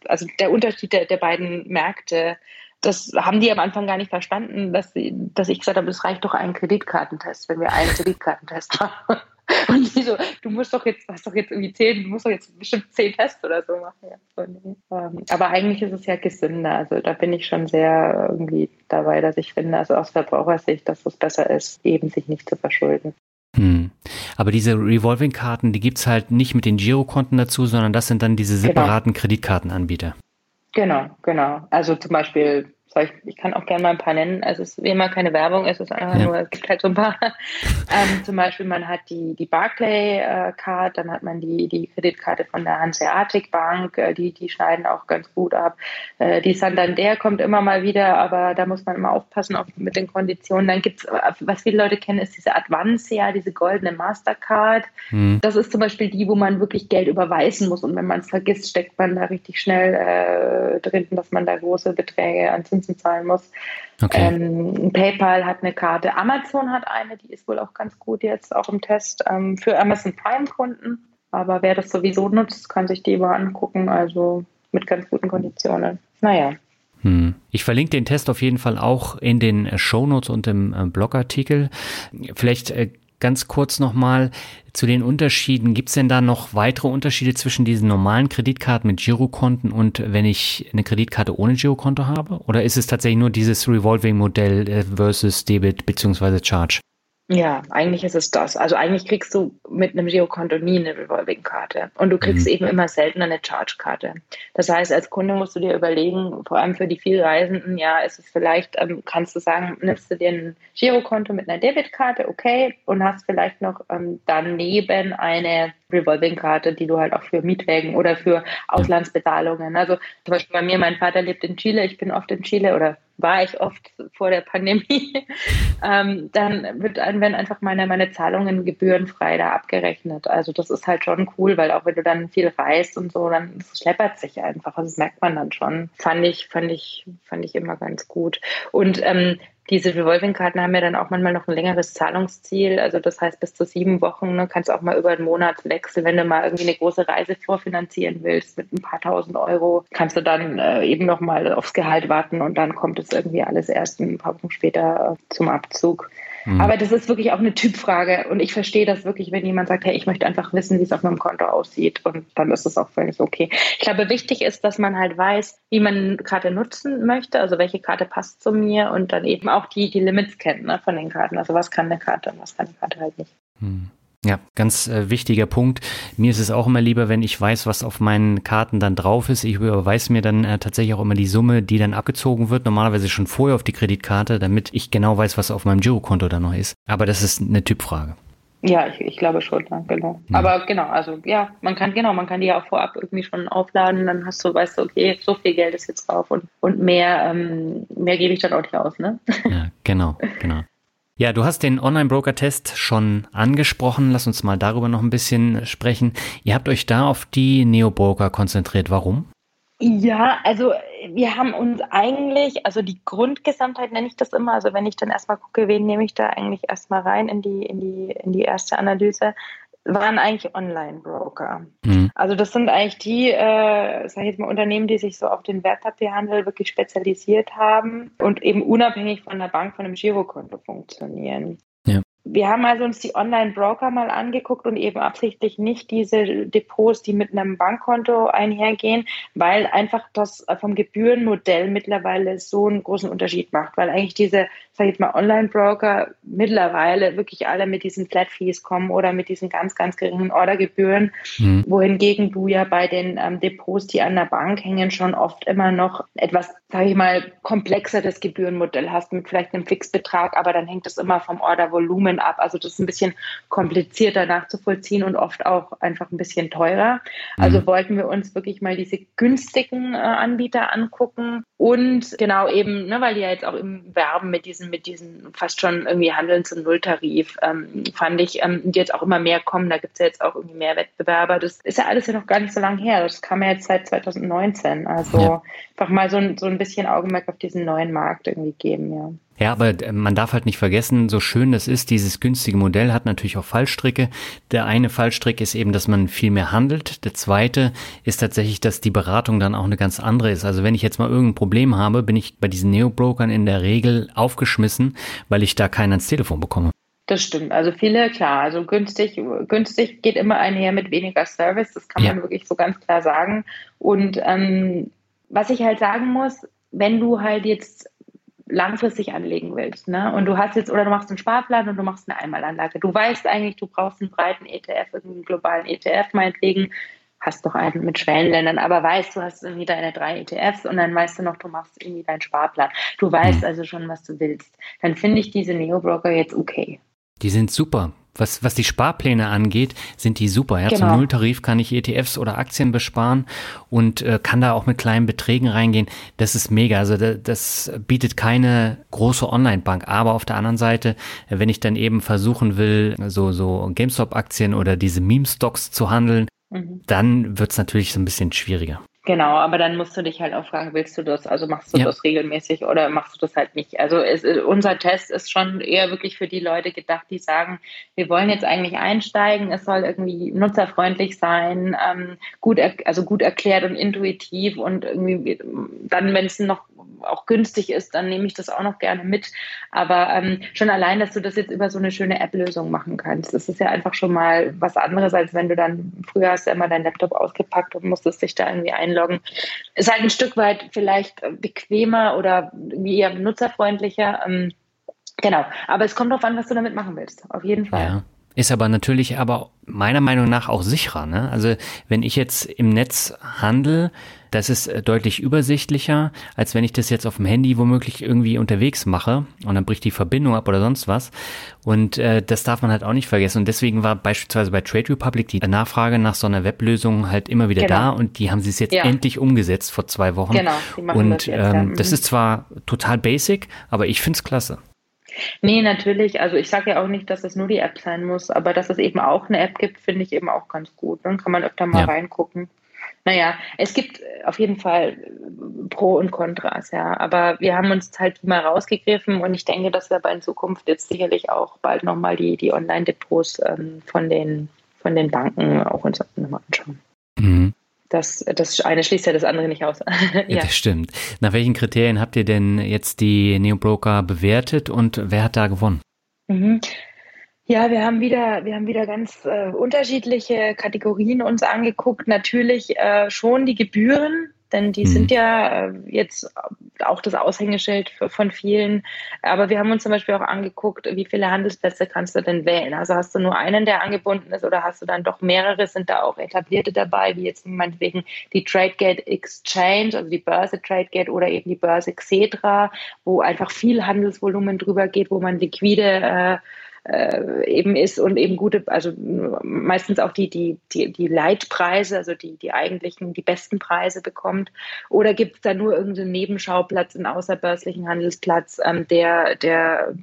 also der Unterschied der, der beiden Märkte. Das haben die am Anfang gar nicht verstanden, dass, sie, dass ich gesagt habe, es reicht doch ein Kreditkartentest, wenn wir einen Kreditkartentest [laughs] machen. [laughs] Und die so, du musst doch jetzt, hast doch jetzt irgendwie zehn, du musst doch jetzt bestimmt zehn Tests oder so machen. Ja, so, nee. Ähm, aber eigentlich ist es ja gesünder. Also da bin ich schon sehr irgendwie dabei, dass ich finde, also aus Verbrauchersicht, dass es besser ist, eben sich nicht zu verschulden. Hm. Aber diese Revolving-Karten, die gibt es halt nicht mit den Girokonten dazu, sondern das sind dann diese genau. separaten genau. Kreditkartenanbieter. Genau, genau. Also zum Beispiel ich, ich, kann auch gerne mal ein paar nennen. Es ist wie immer keine Werbung, es ist einfach ja. nur, es gibt halt so ein paar. [laughs] ähm, zum Beispiel, man hat die, die Barclay-Card, dann hat man die, die Kreditkarte von der Hanseatic Bank, äh, die, die schneiden auch ganz gut ab. Äh, die Santander kommt immer mal wieder, aber da muss man immer aufpassen auf, mit den Konditionen. Dann gibt es, was viele Leute kennen, ist diese Advancia, diese goldene Mastercard. Mhm. Das ist zum Beispiel die, wo man wirklich Geld überweisen muss und wenn man es vergisst, steckt man da richtig schnell äh, drin, dass man da große Beträge an Zinsen Zinsen zahlen muss. Okay. Ähm, PayPal hat eine Karte, Amazon hat eine, die ist wohl auch ganz gut jetzt auch im Test ähm, für Amazon Prime-Kunden. Aber wer das sowieso nutzt, kann sich die mal angucken, also mit ganz guten Konditionen. Naja. Hm. Ich verlinke den Test auf jeden Fall auch in den Shownotes und im äh, Blogartikel. Vielleicht äh, ganz kurz nochmal zu den Unterschieden. Gibt es denn da noch weitere Unterschiede zwischen diesen normalen Kreditkarten mit Girokonten und wenn ich eine Kreditkarte ohne Girokonto habe? Oder ist es tatsächlich nur dieses Revolving-Modell äh, versus Debit bzw. Charge? Ja, eigentlich ist es das. Also eigentlich kriegst du mit einem Girokonto nie eine Revolving-Karte und du kriegst mhm. eben immer seltener eine Charge-Karte. Das heißt, als Kunde musst du dir überlegen, vor allem für die Vielreisenden, ja, ist es vielleicht, ähm, kannst du sagen, nimmst du dir ein Girokonto mit einer Debitkarte, okay, und hast vielleicht noch ähm, daneben eine Revolving-Karte, die du halt auch für Mietwägen oder für Auslandsbezahlungen. Also zum Beispiel bei mir, mein Vater lebt in Chile, ich bin oft in Chile oder war ich oft vor der Pandemie, [laughs] ähm, dann wird, werden einfach meine, meine Zahlungen gebührenfrei da abgerechnet. Also das ist halt schon cool, weil auch wenn du dann viel reist und so, dann schleppert sich einfach. Also das merkt man dann schon. Fand ich, fand ich, fand ich immer ganz gut. Und ähm, diese Revolving-Karten haben ja dann auch manchmal noch ein längeres Zahlungsziel. Also das heißt, bis zu sieben Wochen ne, kannst du auch mal über einen Monat wechseln. Wenn du mal irgendwie eine große Reise vorfinanzieren willst mit ein paar tausend Euro, kannst du dann äh, eben noch mal aufs Gehalt warten und dann kommt es irgendwie alles erst ein paar Wochen später äh, zum Abzug. Mhm. Aber das ist wirklich auch eine Typfrage. Und ich verstehe das wirklich, wenn jemand sagt, hey, ich möchte einfach wissen, wie es auf meinem Konto aussieht. Und dann ist es auch völlig okay. Ich glaube, wichtig ist, dass man halt weiß, wie man eine Karte nutzen möchte, also welche Karte passt zu mir und dann eben auch die, die Limits kennt ne, von den Karten. Also was kann eine Karte und was kann die Karte halt nicht. Mhm. Ja, ganz äh, wichtiger Punkt. Mir ist es auch immer lieber, wenn ich weiß, was auf meinen Karten dann drauf ist. Ich überweise mir dann äh, tatsächlich auch immer die Summe, die dann abgezogen wird, normalerweise schon vorher auf die Kreditkarte, damit ich genau weiß, was auf meinem Girokonto dann noch ist. Aber das ist eine Typfrage. Ja, ich, ich glaube schon, ja, genau. Ja. Aber genau, also ja, man kann, genau, man kann die ja auch vorab irgendwie schon aufladen, dann hast du, weißt du, okay, so viel Geld ist jetzt drauf und, und mehr, ähm, mehr gebe ich dann auch nicht aus, ne? Ja, genau, genau. Ja, du hast den Online-Broker-Test schon angesprochen. Lass uns mal darüber noch ein bisschen sprechen. Ihr habt euch da auf die Neo-Broker konzentriert. Warum? Ja, also wir haben uns eigentlich, also die Grundgesamtheit nenne ich das immer, also wenn ich dann erstmal gucke, wen nehme ich da eigentlich erstmal rein in die, in die, in die erste Analyse, waren eigentlich Online-Broker. Mhm. Also das sind eigentlich die, äh, sag ich jetzt mal, Unternehmen, die sich so auf den Wertpapierhandel wirklich spezialisiert haben und eben unabhängig von der Bank, von einem Girokonto funktionieren. Ja. Wir haben also uns die Online-Broker mal angeguckt und eben absichtlich nicht diese Depots, die mit einem Bankkonto einhergehen, weil einfach das vom Gebührenmodell mittlerweile so einen großen Unterschied macht, weil eigentlich diese sage ich mal, Online-Broker mittlerweile wirklich alle mit diesen Flat-Fees kommen oder mit diesen ganz, ganz geringen Ordergebühren, mhm. wohingegen du ja bei den ähm, Depots, die an der Bank hängen, schon oft immer noch etwas, sage ich mal, komplexeres Gebührenmodell hast mit vielleicht einem Fixbetrag, aber dann hängt es immer vom Ordervolumen ab. Also das ist ein bisschen komplizierter nachzuvollziehen und oft auch einfach ein bisschen teurer. Also mhm. wollten wir uns wirklich mal diese günstigen äh, Anbieter angucken und genau eben, ne, weil die ja jetzt auch im Werben mit diesen mit diesen fast schon irgendwie Handeln zum Nulltarif, ähm, fand ich, ähm, die jetzt auch immer mehr kommen. Da gibt es ja jetzt auch irgendwie mehr Wettbewerber. Das ist ja alles ja noch gar nicht so lange her. Das kam ja jetzt seit 2019. Also ja. einfach mal so, so ein bisschen Augenmerk auf diesen neuen Markt irgendwie geben, ja. Ja, aber äh, man darf halt nicht vergessen, so schön das ist, dieses günstige Modell hat natürlich auch Fallstricke. Der eine Fallstrick ist eben, dass man viel mehr handelt. Der zweite ist tatsächlich, dass die Beratung dann auch eine ganz andere ist. Also wenn ich jetzt mal irgendein Problem habe, bin ich bei diesen Neo-Brokern in der Regel aufgeschmissen, weil ich da keinen ans Telefon bekomme. Das stimmt. Also viele, klar, also günstig, günstig geht immer einher mit weniger Service, das kann ja. man wirklich so ganz klar sagen. Und ähm, was ich halt sagen muss, wenn du halt jetzt langfristig anlegen willst. Ne? Und du hast jetzt, oder du machst einen Sparplan und du machst eine Einmalanlage. Du weißt eigentlich, du brauchst einen breiten ETF, einen globalen ETF meinetwegen, hast doch einen mit Schwellenländern, aber weißt, du hast irgendwie deine drei ETFs und dann weißt du noch, du machst irgendwie deinen Sparplan. Du weißt also schon, was du willst. Dann finde ich diese Neo-Broker jetzt okay. Die sind super. Was, was die Sparpläne angeht, sind die super. Ja? Genau. Zum Nulltarif kann ich ETFs oder Aktien besparen und äh, kann da auch mit kleinen Beträgen reingehen. Das ist mega. Also das, das bietet keine große Online-Bank. Aber auf der anderen Seite, wenn ich dann eben versuchen will, so, so GameStop-Aktien oder diese Meme-Stocks zu handeln, mhm. dann wird es natürlich so ein bisschen schwieriger. Genau, aber dann musst du dich halt auch fragen, willst du das, also machst du ja. das regelmäßig oder machst du das halt nicht? Also es, unser Test ist schon eher wirklich für die Leute gedacht, die sagen, wir wollen jetzt eigentlich einsteigen, es soll irgendwie nutzerfreundlich sein, ähm, gut, also gut erklärt und intuitiv und irgendwie dann, wenn es noch auch günstig ist, dann nehme ich das auch noch gerne mit. Aber ähm, schon allein, dass du das jetzt über so eine schöne App-Lösung machen kannst, das ist ja einfach schon mal was anderes, als wenn du dann, früher hast du immer deinen Laptop ausgepackt und musstest dich da irgendwie einloggen. Ist halt ein Stück weit vielleicht bequemer oder eher nutzerfreundlicher. Ähm, genau. Aber es kommt darauf an, was du damit machen willst. Auf jeden Fall. Ja. Ist aber natürlich aber meiner Meinung nach auch sicherer. Ne? Also wenn ich jetzt im Netz handle, das ist äh, deutlich übersichtlicher, als wenn ich das jetzt auf dem Handy womöglich irgendwie unterwegs mache und dann bricht die Verbindung ab oder sonst was. Und äh, das darf man halt auch nicht vergessen. Und deswegen war beispielsweise bei Trade Republic die Nachfrage nach so einer Weblösung halt immer wieder genau. da und die haben sie es jetzt ja. endlich umgesetzt vor zwei Wochen. Genau, die machen und das, jetzt, ähm, ja. Mhm. das ist zwar total basic, aber ich finde es klasse. Nee, natürlich. Also ich sage ja auch nicht, dass es nur die App sein muss, aber dass es eben auch eine App gibt, finde ich eben auch ganz gut. Dann kann man öfter mal ja. reingucken. Naja, es gibt auf jeden Fall Pro und Kontras, ja. Aber wir haben uns halt mal rausgegriffen und ich denke, dass wir bei in Zukunft jetzt sicherlich auch bald nochmal die, die Online-Depots ähm, von, den, von den Banken auch uns nochmal anschauen. Mhm. Das, das eine schließt ja das andere nicht aus. [laughs] ja. Das stimmt. Nach welchen Kriterien habt ihr denn jetzt die Neobroker bewertet und wer hat da gewonnen? Mhm. Ja, wir haben wieder, wir haben wieder ganz äh, unterschiedliche Kategorien uns angeguckt. Natürlich äh, schon die Gebühren, denn die mhm. sind ja äh, jetzt auch das Aushängeschild von vielen. Aber wir haben uns zum Beispiel auch angeguckt, wie viele Handelsplätze kannst du denn wählen? Also hast du nur einen, der angebunden ist, oder hast du dann doch mehrere? Sind da auch etablierte dabei, wie jetzt meinetwegen die TradeGate Exchange, also die Börse TradeGate oder eben die Börse Xetra, wo einfach viel Handelsvolumen drüber geht, wo man liquide äh, äh, eben ist und eben gute, also meistens auch die, die, die, die Leitpreise, also die, die eigentlichen, die besten Preise bekommt? Oder gibt es da nur irgendeinen Nebenschauplatz, einen außerbörslichen Handelsplatz, ähm, der, der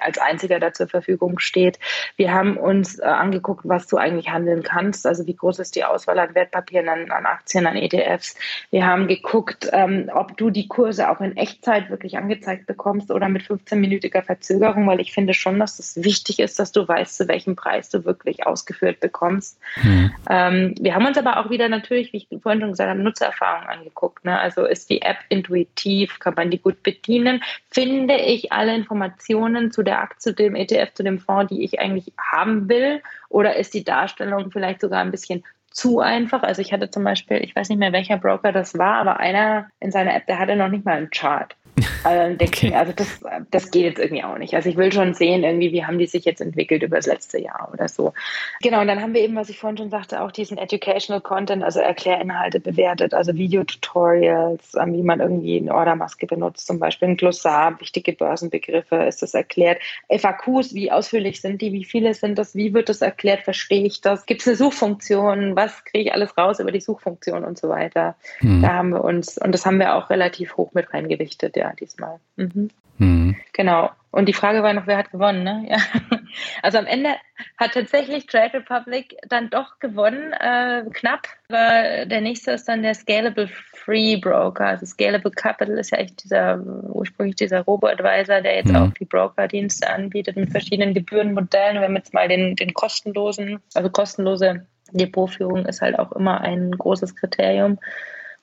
als einziger da zur Verfügung steht? Wir haben uns äh, angeguckt, was du eigentlich handeln kannst, also wie groß ist die Auswahl an Wertpapieren, an, an Aktien, an ETFs. Wir haben geguckt, ähm, ob du die Kurse auch in Echtzeit wirklich angezeigt bekommst oder mit 15-minütiger Verzögerung, weil ich finde schon, dass das wichtig wichtig ist, dass du weißt, zu welchem Preis du wirklich ausgeführt bekommst. Mhm. Ähm, wir haben uns aber auch wieder natürlich, wie ich vorhin schon gesagt habe, Nutzererfahrung angeguckt. Ne? Also ist die App intuitiv, kann man die gut bedienen? Finde ich alle Informationen zu der Aktie, zu dem ETF, zu dem Fonds, die ich eigentlich haben will? Oder ist die Darstellung vielleicht sogar ein bisschen zu einfach. Also ich hatte zum Beispiel, ich weiß nicht mehr, welcher Broker das war, aber einer in seiner App, der hatte noch nicht mal einen Chart. Also okay. mir, also das, das geht jetzt irgendwie auch nicht. Also ich will schon sehen, irgendwie, wie haben die sich jetzt entwickelt über das letzte Jahr oder so. Genau, und dann haben wir eben, was ich vorhin schon sagte, auch diesen Educational Content, also Erklärinhalte bewertet, also Videotutorials, ähm, wie man irgendwie eine Ordermaske benutzt, zum Beispiel ein Glossar, wichtige Börsenbegriffe, ist das erklärt. FAQs, wie ausführlich sind die, wie viele sind das, wie wird das erklärt, verstehe ich das? Gibt es eine Suchfunktion, was kriege ich alles raus über die Suchfunktion und so weiter. Mhm. Da haben wir uns, und das haben wir auch relativ hoch mit reingewichtet, ja, diesmal. Mhm. Mhm. Genau. Und die Frage war noch, wer hat gewonnen, ne? Ja. [laughs] Also am Ende hat tatsächlich Trade Republic dann doch gewonnen, äh, knapp. Aber der nächste ist dann der Scalable Free Broker. Also Scalable Capital ist ja echt dieser, ursprünglich dieser Robo-Advisor, der jetzt mhm. auch die Brokerdienste anbietet mit verschiedenen Gebührenmodellen. Wir haben jetzt mal den, den kostenlosen, also kostenlose Depotführung ist halt auch immer ein großes Kriterium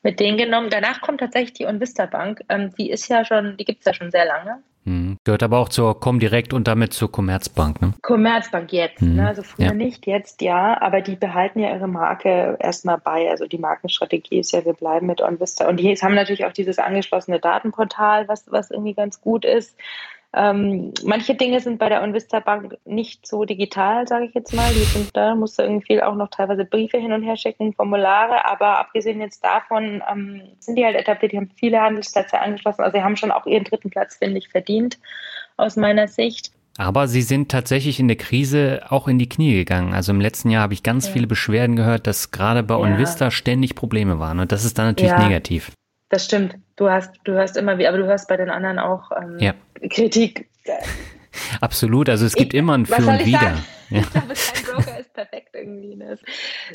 mit denen genommen. Danach kommt tatsächlich die Onvista Bank. Ähm, die ist ja schon, die gibt es ja schon sehr lange. Hm. Gehört aber auch zur Comdirect und damit zur Commerzbank, ne? Commerzbank jetzt, hm. ne? also früher ja. nicht, jetzt ja, aber die behalten ja ihre Marke erstmal bei. Also die Markenstrategie ist ja, wir bleiben mit OnVista. Und die haben natürlich auch dieses angeschlossene Datenportal, was, was irgendwie ganz gut ist. Ähm, manche Dinge sind bei der Onvista Bank nicht so digital, sage ich jetzt mal. Die sind da, musst du irgendwie auch noch teilweise Briefe hin und her schicken, Formulare, aber abgesehen jetzt davon ähm, sind die halt etabliert, die haben viele Handelsplätze angeschlossen. Also sie haben schon auch ihren dritten Platz, finde ich, verdient, aus meiner Sicht. Aber sie sind tatsächlich in der Krise auch in die Knie gegangen. Also im letzten Jahr habe ich ganz ja. viele Beschwerden gehört, dass gerade bei ja. Onvista ständig Probleme waren. Und das ist dann natürlich ja. negativ. Das stimmt. Du hast, du hörst immer wie, aber du hörst bei den anderen auch ähm, ja. Kritik. [laughs] Absolut, also es gibt ich, immer ein Für und Wider. Ja. Ich glaube, kein Broker ist perfekt irgendwie. Ne?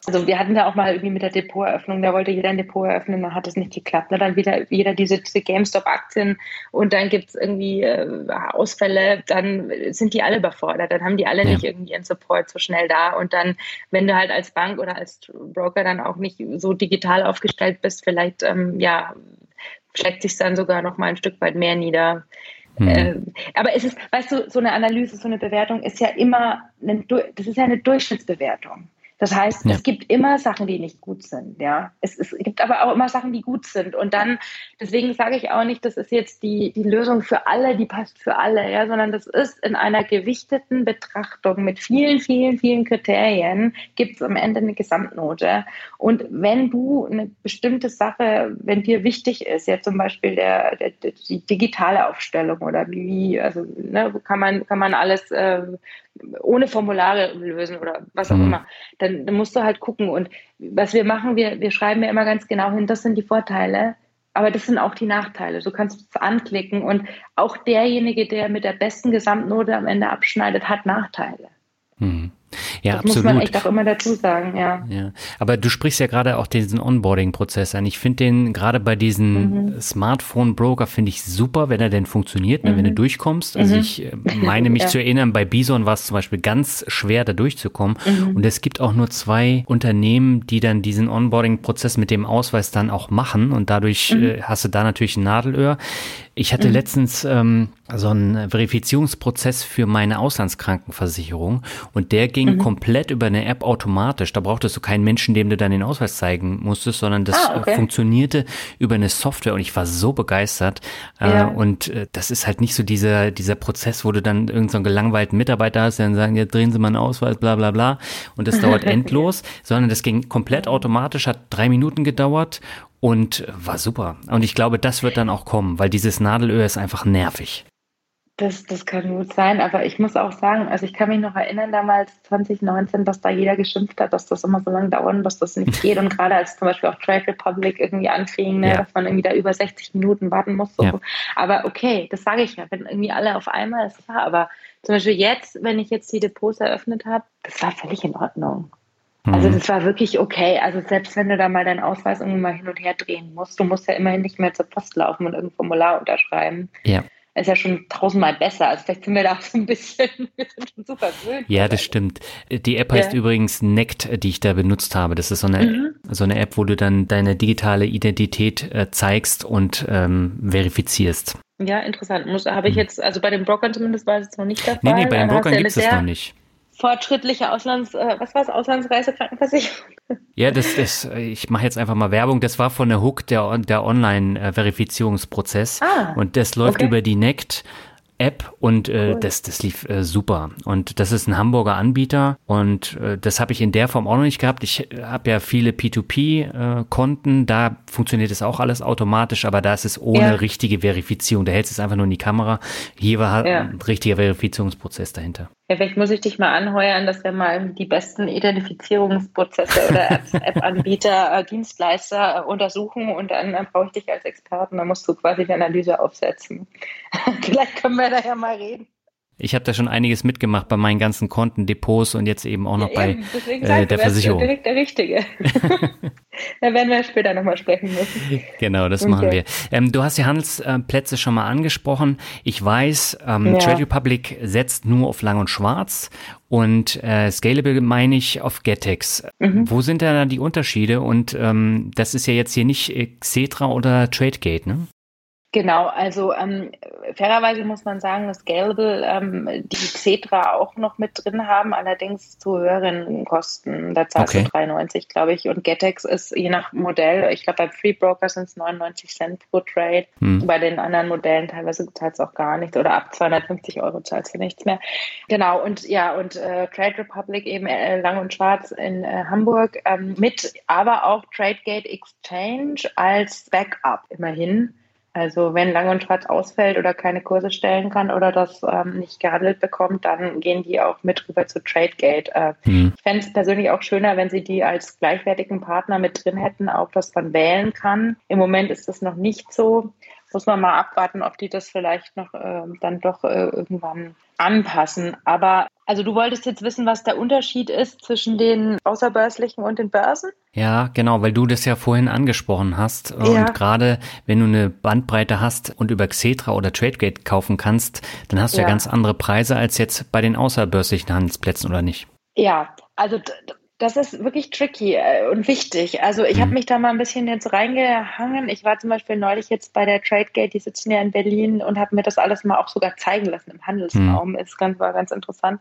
Also wir hatten da auch mal irgendwie mit der Depoteröffnung, da wollte jeder ein Depot eröffnen, dann hat es nicht geklappt. Ne? Dann wieder jeder diese, diese GameStop-Aktien und dann gibt es irgendwie äh, Ausfälle, dann sind die alle überfordert, dann haben die alle ja. nicht irgendwie ihren Support so schnell da und dann, wenn du halt als Bank oder als Broker dann auch nicht so digital aufgestellt bist, vielleicht, ähm, ja, schlägt sich dann sogar noch mal ein Stück weit mehr nieder. Mhm. Äh, aber es ist, weißt du, so eine Analyse, so eine Bewertung ist ja immer, eine, das ist ja eine Durchschnittsbewertung. Das heißt, ja. es gibt immer Sachen, die nicht gut sind. Ja, es, es, gibt aber auch immer Sachen, die gut sind. Und dann, deswegen sage ich auch nicht, das ist jetzt die, die Lösung für alle, die passt für alle, ja, sondern das ist in einer gewichteten Betrachtung mit vielen, vielen, vielen Kriterien gibt es am Ende eine Gesamtnote. Und wenn du eine bestimmte Sache, wenn dir wichtig ist, ja zum Beispiel der, der die digitale Aufstellung oder wie, also ne, kann man kann man alles äh, ohne Formulare lösen oder was auch mhm. immer, dann, dann, musst du halt gucken. Und was wir machen, wir, wir schreiben ja immer ganz genau hin, das sind die Vorteile, aber das sind auch die Nachteile. Du kannst es anklicken und auch derjenige, der mit der besten Gesamtnote am Ende abschneidet, hat Nachteile. Mhm. Ja, das absolut. muss man echt auch immer dazu sagen, ja. Ja, aber du sprichst ja gerade auch diesen Onboarding-Prozess an. Ich finde den gerade bei diesen mhm. Smartphone-Broker finde ich super, wenn er denn funktioniert, mhm. wenn du mhm. durchkommst. Also mhm. ich äh, meine mich [laughs] ja. zu erinnern, bei Bison war es zum Beispiel ganz schwer, da durchzukommen. Mhm. Und es gibt auch nur zwei Unternehmen, die dann diesen Onboarding-Prozess mit dem Ausweis dann auch machen. Und dadurch mhm. äh, hast du da natürlich ein Nadelöhr. Ich hatte mhm. letztens ähm, so einen Verifizierungsprozess für meine Auslandskrankenversicherung und der ging mhm. komplett über eine App automatisch. Da brauchtest du keinen Menschen, dem du dann den Ausweis zeigen musstest, sondern das ah, okay. Äh, funktionierte über eine Software und ich war so begeistert. Äh, ja. Und äh, das ist halt nicht so dieser, dieser Prozess, wo du dann irgendeinen so gelangweilten Mitarbeiter hast, der dann sagen, ja, drehen Sie mal einen Ausweis, bla bla bla. Und das dauert [laughs] endlos, sondern das ging komplett automatisch, hat drei Minuten gedauert und war super. Und ich glaube, das wird dann auch kommen, weil dieses Nadelöhr ist einfach nervig. Das, das kann gut sein, aber ich muss auch sagen, also ich kann mich noch erinnern, damals 2019, dass da jeder geschimpft hat, dass das immer so lange dauert, dass das nicht geht. Und gerade als zum Beispiel auch Trade Republic irgendwie anfing, ne, ja. dass man irgendwie da über 60 Minuten warten muss. So. Ja. Aber okay, das sage ich ja, wenn irgendwie alle auf einmal, ist klar. Aber zum Beispiel jetzt, wenn ich jetzt die Depots eröffnet habe, das war völlig in Ordnung. Also mhm. das war wirklich okay. Also selbst wenn du da mal deinen Ausweis irgendwie mal hin und her drehen musst, du musst ja immerhin nicht mehr zur Post laufen und irgendein Formular unterschreiben. Ja ist ja schon tausendmal besser. Also vielleicht sind wir da so ein bisschen, [laughs] wir sind schon super gewöhnt. Ja, das stimmt. Die App heißt ja. übrigens Nect, die ich da benutzt habe. Das ist so eine, mhm. so eine App, wo du dann deine digitale Identität äh, zeigst und ähm, verifizierst. Ja, interessant. Muss, habe ich mhm. jetzt, also bei den Brokern zumindest war es jetzt noch nicht der Fall. Nee, nee, bei den Brokern gibt es das noch nicht fortschrittliche Auslands, äh, was war es, Auslandsreisekrankenversicherung? [laughs] Ja, das ist, ich mache jetzt einfach mal Werbung. Das war von der Hook der, der Online-Verifizierungsprozess. Ah, und das läuft okay. über die NECT. App und äh, cool. das, das lief äh, super. Und das ist ein Hamburger Anbieter und äh, das habe ich in der Form auch noch nicht gehabt. Ich äh, habe ja viele P2P-Konten, äh, da funktioniert es auch alles automatisch, aber da ist es ohne ja. richtige Verifizierung. Da hältst du es einfach nur in die Kamera. Hier war ja. ein richtiger Verifizierungsprozess dahinter. Ja, vielleicht muss ich dich mal anheuern, dass wir mal die besten Identifizierungsprozesse oder [laughs] App-Anbieter, äh, Dienstleister äh, untersuchen und dann äh, brauche ich dich als Experten. Da musst du quasi die Analyse aufsetzen. [laughs] vielleicht können wir da ja mal reden. Ich habe da schon einiges mitgemacht bei meinen ganzen Konten, Depots und jetzt eben auch noch ja, bei äh, der Versicherung. Direkt der Richtige. [laughs] [laughs] da werden wir später nochmal sprechen müssen. Genau, das okay. machen wir. Ähm, du hast die Handelsplätze schon mal angesprochen. Ich weiß, ähm, ja. Trade Republic setzt nur auf Lang und Schwarz und äh, Scalable meine ich auf Getex. Mhm. Wo sind da die Unterschiede? Und ähm, das ist ja jetzt hier nicht Xetra oder TradeGate, ne? Genau, also ähm, fairerweise muss man sagen, dass Scalable ähm, die Xetra auch noch mit drin haben, allerdings zu höheren Kosten. Da zahlst okay. du 3,90, glaube ich. Und Getex ist je nach Modell, ich glaube, bei Free Broker sind es 99 Cent pro Trade. Hm. Bei den anderen Modellen teilweise zahlst du auch gar nichts oder ab 250 Euro zahlst du nichts mehr. Genau, und ja, und äh, Trade Republic eben äh, lang und schwarz in äh, Hamburg ähm, mit, aber auch TradeGate Exchange als Backup immerhin. Also wenn Lang und Schwarz ausfällt oder keine Kurse stellen kann oder das ähm, nicht gehandelt bekommt, dann gehen die auch mit rüber zu TradeGate. Äh, mhm. Ich fände es persönlich auch schöner, wenn sie die als gleichwertigen Partner mit drin hätten, auch dass man wählen kann. Im Moment ist das noch nicht so. Muss man mal abwarten, ob die das vielleicht noch äh, dann doch äh, irgendwann anpassen. Aber also du wolltest jetzt wissen, was der Unterschied ist zwischen den außerbörslichen und den Börsen? Ja, genau, weil du das ja vorhin angesprochen hast. Ja. Und gerade wenn du eine Bandbreite hast und über Xetra oder TradeGate kaufen kannst, dann hast du ja, ja ganz andere Preise als jetzt bei den außerbörslichen Handelsplätzen, oder nicht? Ja, also das ist wirklich tricky äh, und wichtig. Also ich habe mhm. mich da mal ein bisschen jetzt reingehangen. Ich war zum Beispiel neulich jetzt bei der TradeGate, die sitzen ja in Berlin und habe mir das alles mal auch sogar zeigen lassen im Handelsraum. Mhm. Ist ganz, war ganz interessant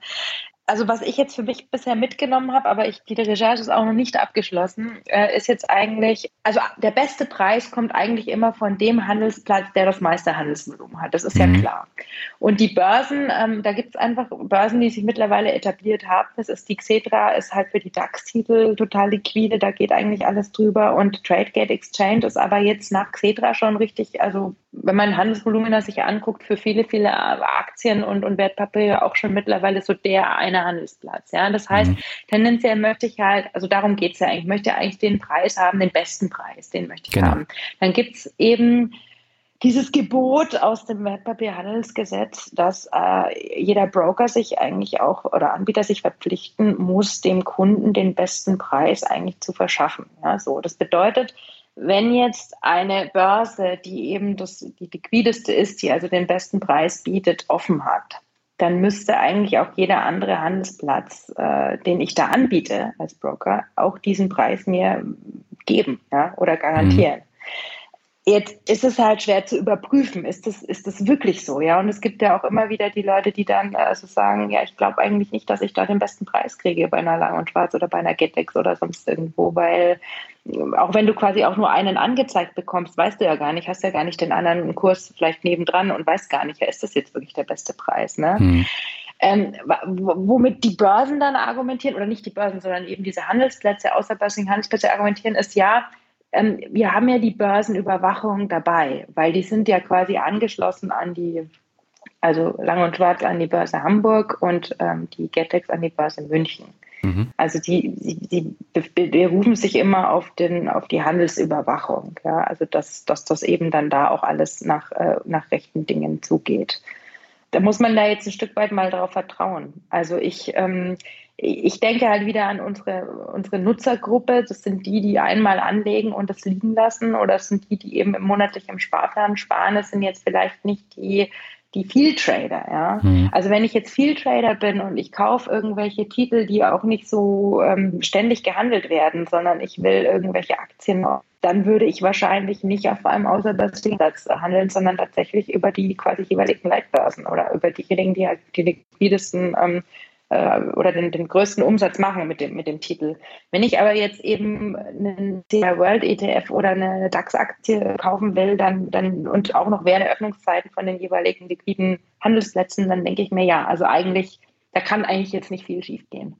also was ich jetzt für mich bisher mitgenommen habe, aber ich, die Recherche ist auch noch nicht abgeschlossen, äh, ist jetzt eigentlich, also der beste Preis kommt eigentlich immer von dem Handelsplatz, der das meiste Handelsvolumen hat. Das ist mhm. ja klar. Und die Börsen, ähm, da gibt es einfach Börsen, die sich mittlerweile etabliert haben. Das ist die Xetra, ist halt für die DAX-Titel total liquide, da geht eigentlich alles drüber. Und TradeGate Exchange ist aber jetzt nach Xetra schon richtig, also wenn man Handelsvolumina sich anguckt, für viele, viele Aktien und, und Wertpapiere auch schon mittlerweile so der eine Handelsplatz. Ja, das heißt, mhm. tendenziell möchte ich halt, also darum geht es ja eigentlich, ich möchte eigentlich den Preis haben, den besten Preis, den möchte ich genau. haben. Dann gibt es eben dieses Gebot aus dem Wertpapierhandelsgesetz, dass äh, jeder Broker sich eigentlich auch oder Anbieter sich verpflichten muss, dem Kunden den besten Preis eigentlich zu verschaffen. Ja, so. Das bedeutet, wenn jetzt eine Börse, die eben das, die liquideste ist, die also den besten Preis bietet, offen hat, dann müsste eigentlich auch jeder andere Handelsplatz, äh, den ich da anbiete als Broker, auch diesen Preis mir geben ja, oder garantieren. Mhm. Jetzt ist es halt schwer zu überprüfen, ist das, ist das wirklich so, ja? Und es gibt ja auch immer wieder die Leute, die dann also sagen, ja, ich glaube eigentlich nicht, dass ich da den besten Preis kriege bei einer Lang und Schwarz oder bei einer Getex oder sonst irgendwo, weil auch wenn du quasi auch nur einen angezeigt bekommst, weißt du ja gar nicht, hast ja gar nicht den anderen Kurs vielleicht nebendran und weißt gar nicht, ja, ist das jetzt wirklich der beste Preis, ne? Hm. Ähm, womit die Börsen dann argumentieren, oder nicht die Börsen, sondern eben diese Handelsplätze, außerbörsigen Handelsplätze argumentieren, ist ja, ähm, wir haben ja die Börsenüberwachung dabei, weil die sind ja quasi angeschlossen an die, also Lang und Schwarz an die Börse Hamburg und ähm, die Getex an die Börse München. Mhm. Also die, die, die berufen sich immer auf, den, auf die Handelsüberwachung, ja, also dass, dass das eben dann da auch alles nach, äh, nach rechten Dingen zugeht. Da muss man da jetzt ein Stück weit mal darauf vertrauen. Also ich, ähm, ich denke halt wieder an unsere, unsere Nutzergruppe. Das sind die, die einmal anlegen und das liegen lassen oder das sind die, die eben monatlich im Sparplan sparen. Das sind jetzt vielleicht nicht die, die Viel-Trader, ja. Mhm. Also wenn ich jetzt Viel-Trader bin und ich kaufe irgendwelche Titel, die auch nicht so ähm, ständig gehandelt werden, sondern ich will irgendwelche Aktien, dann würde ich wahrscheinlich nicht auf einem außerbörslichen Platz handeln, sondern tatsächlich über die quasi jeweiligen Leitbörsen oder über diejenigen, die halt die liquidesten ähm, äh, oder den, den größten Umsatz machen mit dem, mit dem Titel. Wenn ich aber jetzt eben einen CI World ETF oder eine DAX-Aktie kaufen will, dann, dann und auch noch während der Öffnungszeiten von den jeweiligen liquiden Handelsplätzen, dann denke ich mir, ja, also eigentlich, da kann eigentlich jetzt nicht viel schief gehen.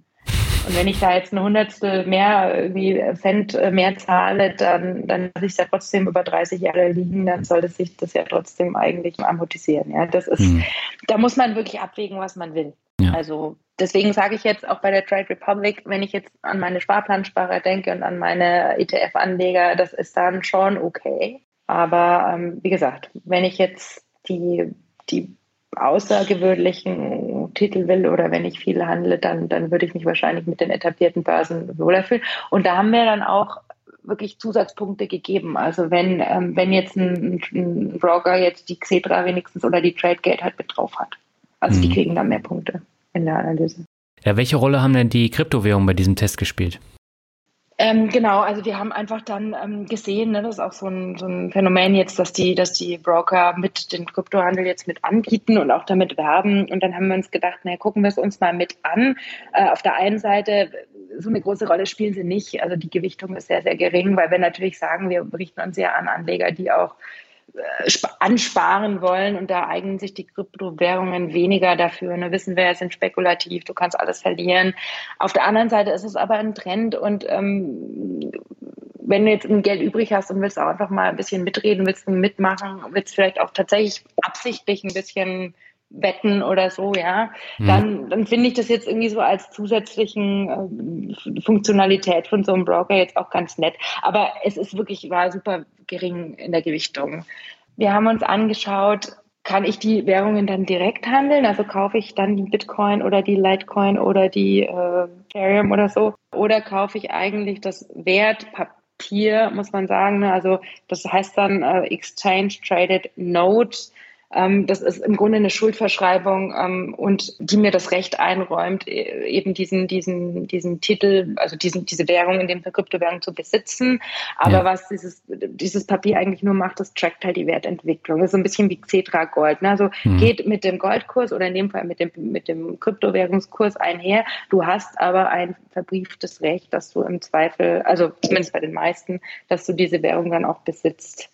Und wenn ich da jetzt eine Hundertstel mehr irgendwie Cent mehr zahle, dann, dann lasse ich es ja trotzdem über 30 Jahre liegen, dann sollte sich das ja trotzdem eigentlich amortisieren. Ja, das ist, mhm. da muss man wirklich abwägen, was man will. Ja. Also deswegen sage ich jetzt auch bei der Trade Republic, wenn ich jetzt an meine Sparplansparer denke und an meine ETF-Anleger, das ist dann schon okay. Aber ähm, wie gesagt, wenn ich jetzt die, die außergewöhnlichen Titel will oder wenn ich viel handle, dann, dann würde ich mich wahrscheinlich mit den etablierten Börsen wohler fühlen. Und da haben wir dann auch wirklich Zusatzpunkte gegeben. Also wenn, ähm, wenn jetzt ein, ein Broker jetzt die Xetra wenigstens oder die TradeGate halt mit drauf hat. Also mhm. die kriegen dann mehr Punkte in der Analyse. Ja, welche Rolle haben denn die Kryptowährungen bei diesem Test gespielt? Ähm, genau, also wir haben einfach dann ähm, gesehen, ne, das ist auch so ein, so ein, Phänomen jetzt, dass die, dass die Broker mit dem Kryptohandel jetzt mit anbieten und auch damit werben. Und dann haben wir uns gedacht, naja, gucken wir es uns mal mit an. Äh, auf der einen Seite, so eine große Rolle spielen sie nicht. Also die Gewichtung ist sehr, sehr gering, weil wir natürlich sagen, wir richten uns ja an Anleger, die auch ansparen wollen und da eignen sich die Kryptowährungen weniger dafür. Ne? Wissen wir, es sind spekulativ, du kannst alles verlieren. Auf der anderen Seite ist es aber ein Trend und ähm, wenn du jetzt ein Geld übrig hast und willst auch einfach mal ein bisschen mitreden, willst mitmachen, willst vielleicht auch tatsächlich absichtlich ein bisschen wetten oder so, ja, mhm. dann, dann finde ich das jetzt irgendwie so als zusätzlichen äh, Funktionalität von so einem Broker jetzt auch ganz nett. Aber es ist wirklich, war super gering in der Gewichtung. Wir haben uns angeschaut, kann ich die Währungen dann direkt handeln? Also kaufe ich dann die Bitcoin oder die Litecoin oder die äh, Ethereum oder so? Oder kaufe ich eigentlich das Wertpapier, muss man sagen? Ne? Also das heißt dann äh, Exchange Traded Note das ist im Grunde eine Schuldverschreibung ähm, und die mir das Recht einräumt, e, eben diesen, diesen, diesen Titel, also diesen, diese Währung in dem Fall Kryptowährung zu besitzen. Aber ja. was dieses, dieses Papier eigentlich nur macht, das trackt halt die Wertentwicklung. Das ist so ein bisschen wie Cetra Gold. Ne? Also mhm. geht mit dem Goldkurs oder in dem Fall mit dem, mit dem Kryptowährungskurs einher. Du hast aber ein verbrieftes Recht, dass du im Zweifel, also zumindest bei den meisten, dass du diese Währung dann auch besitzt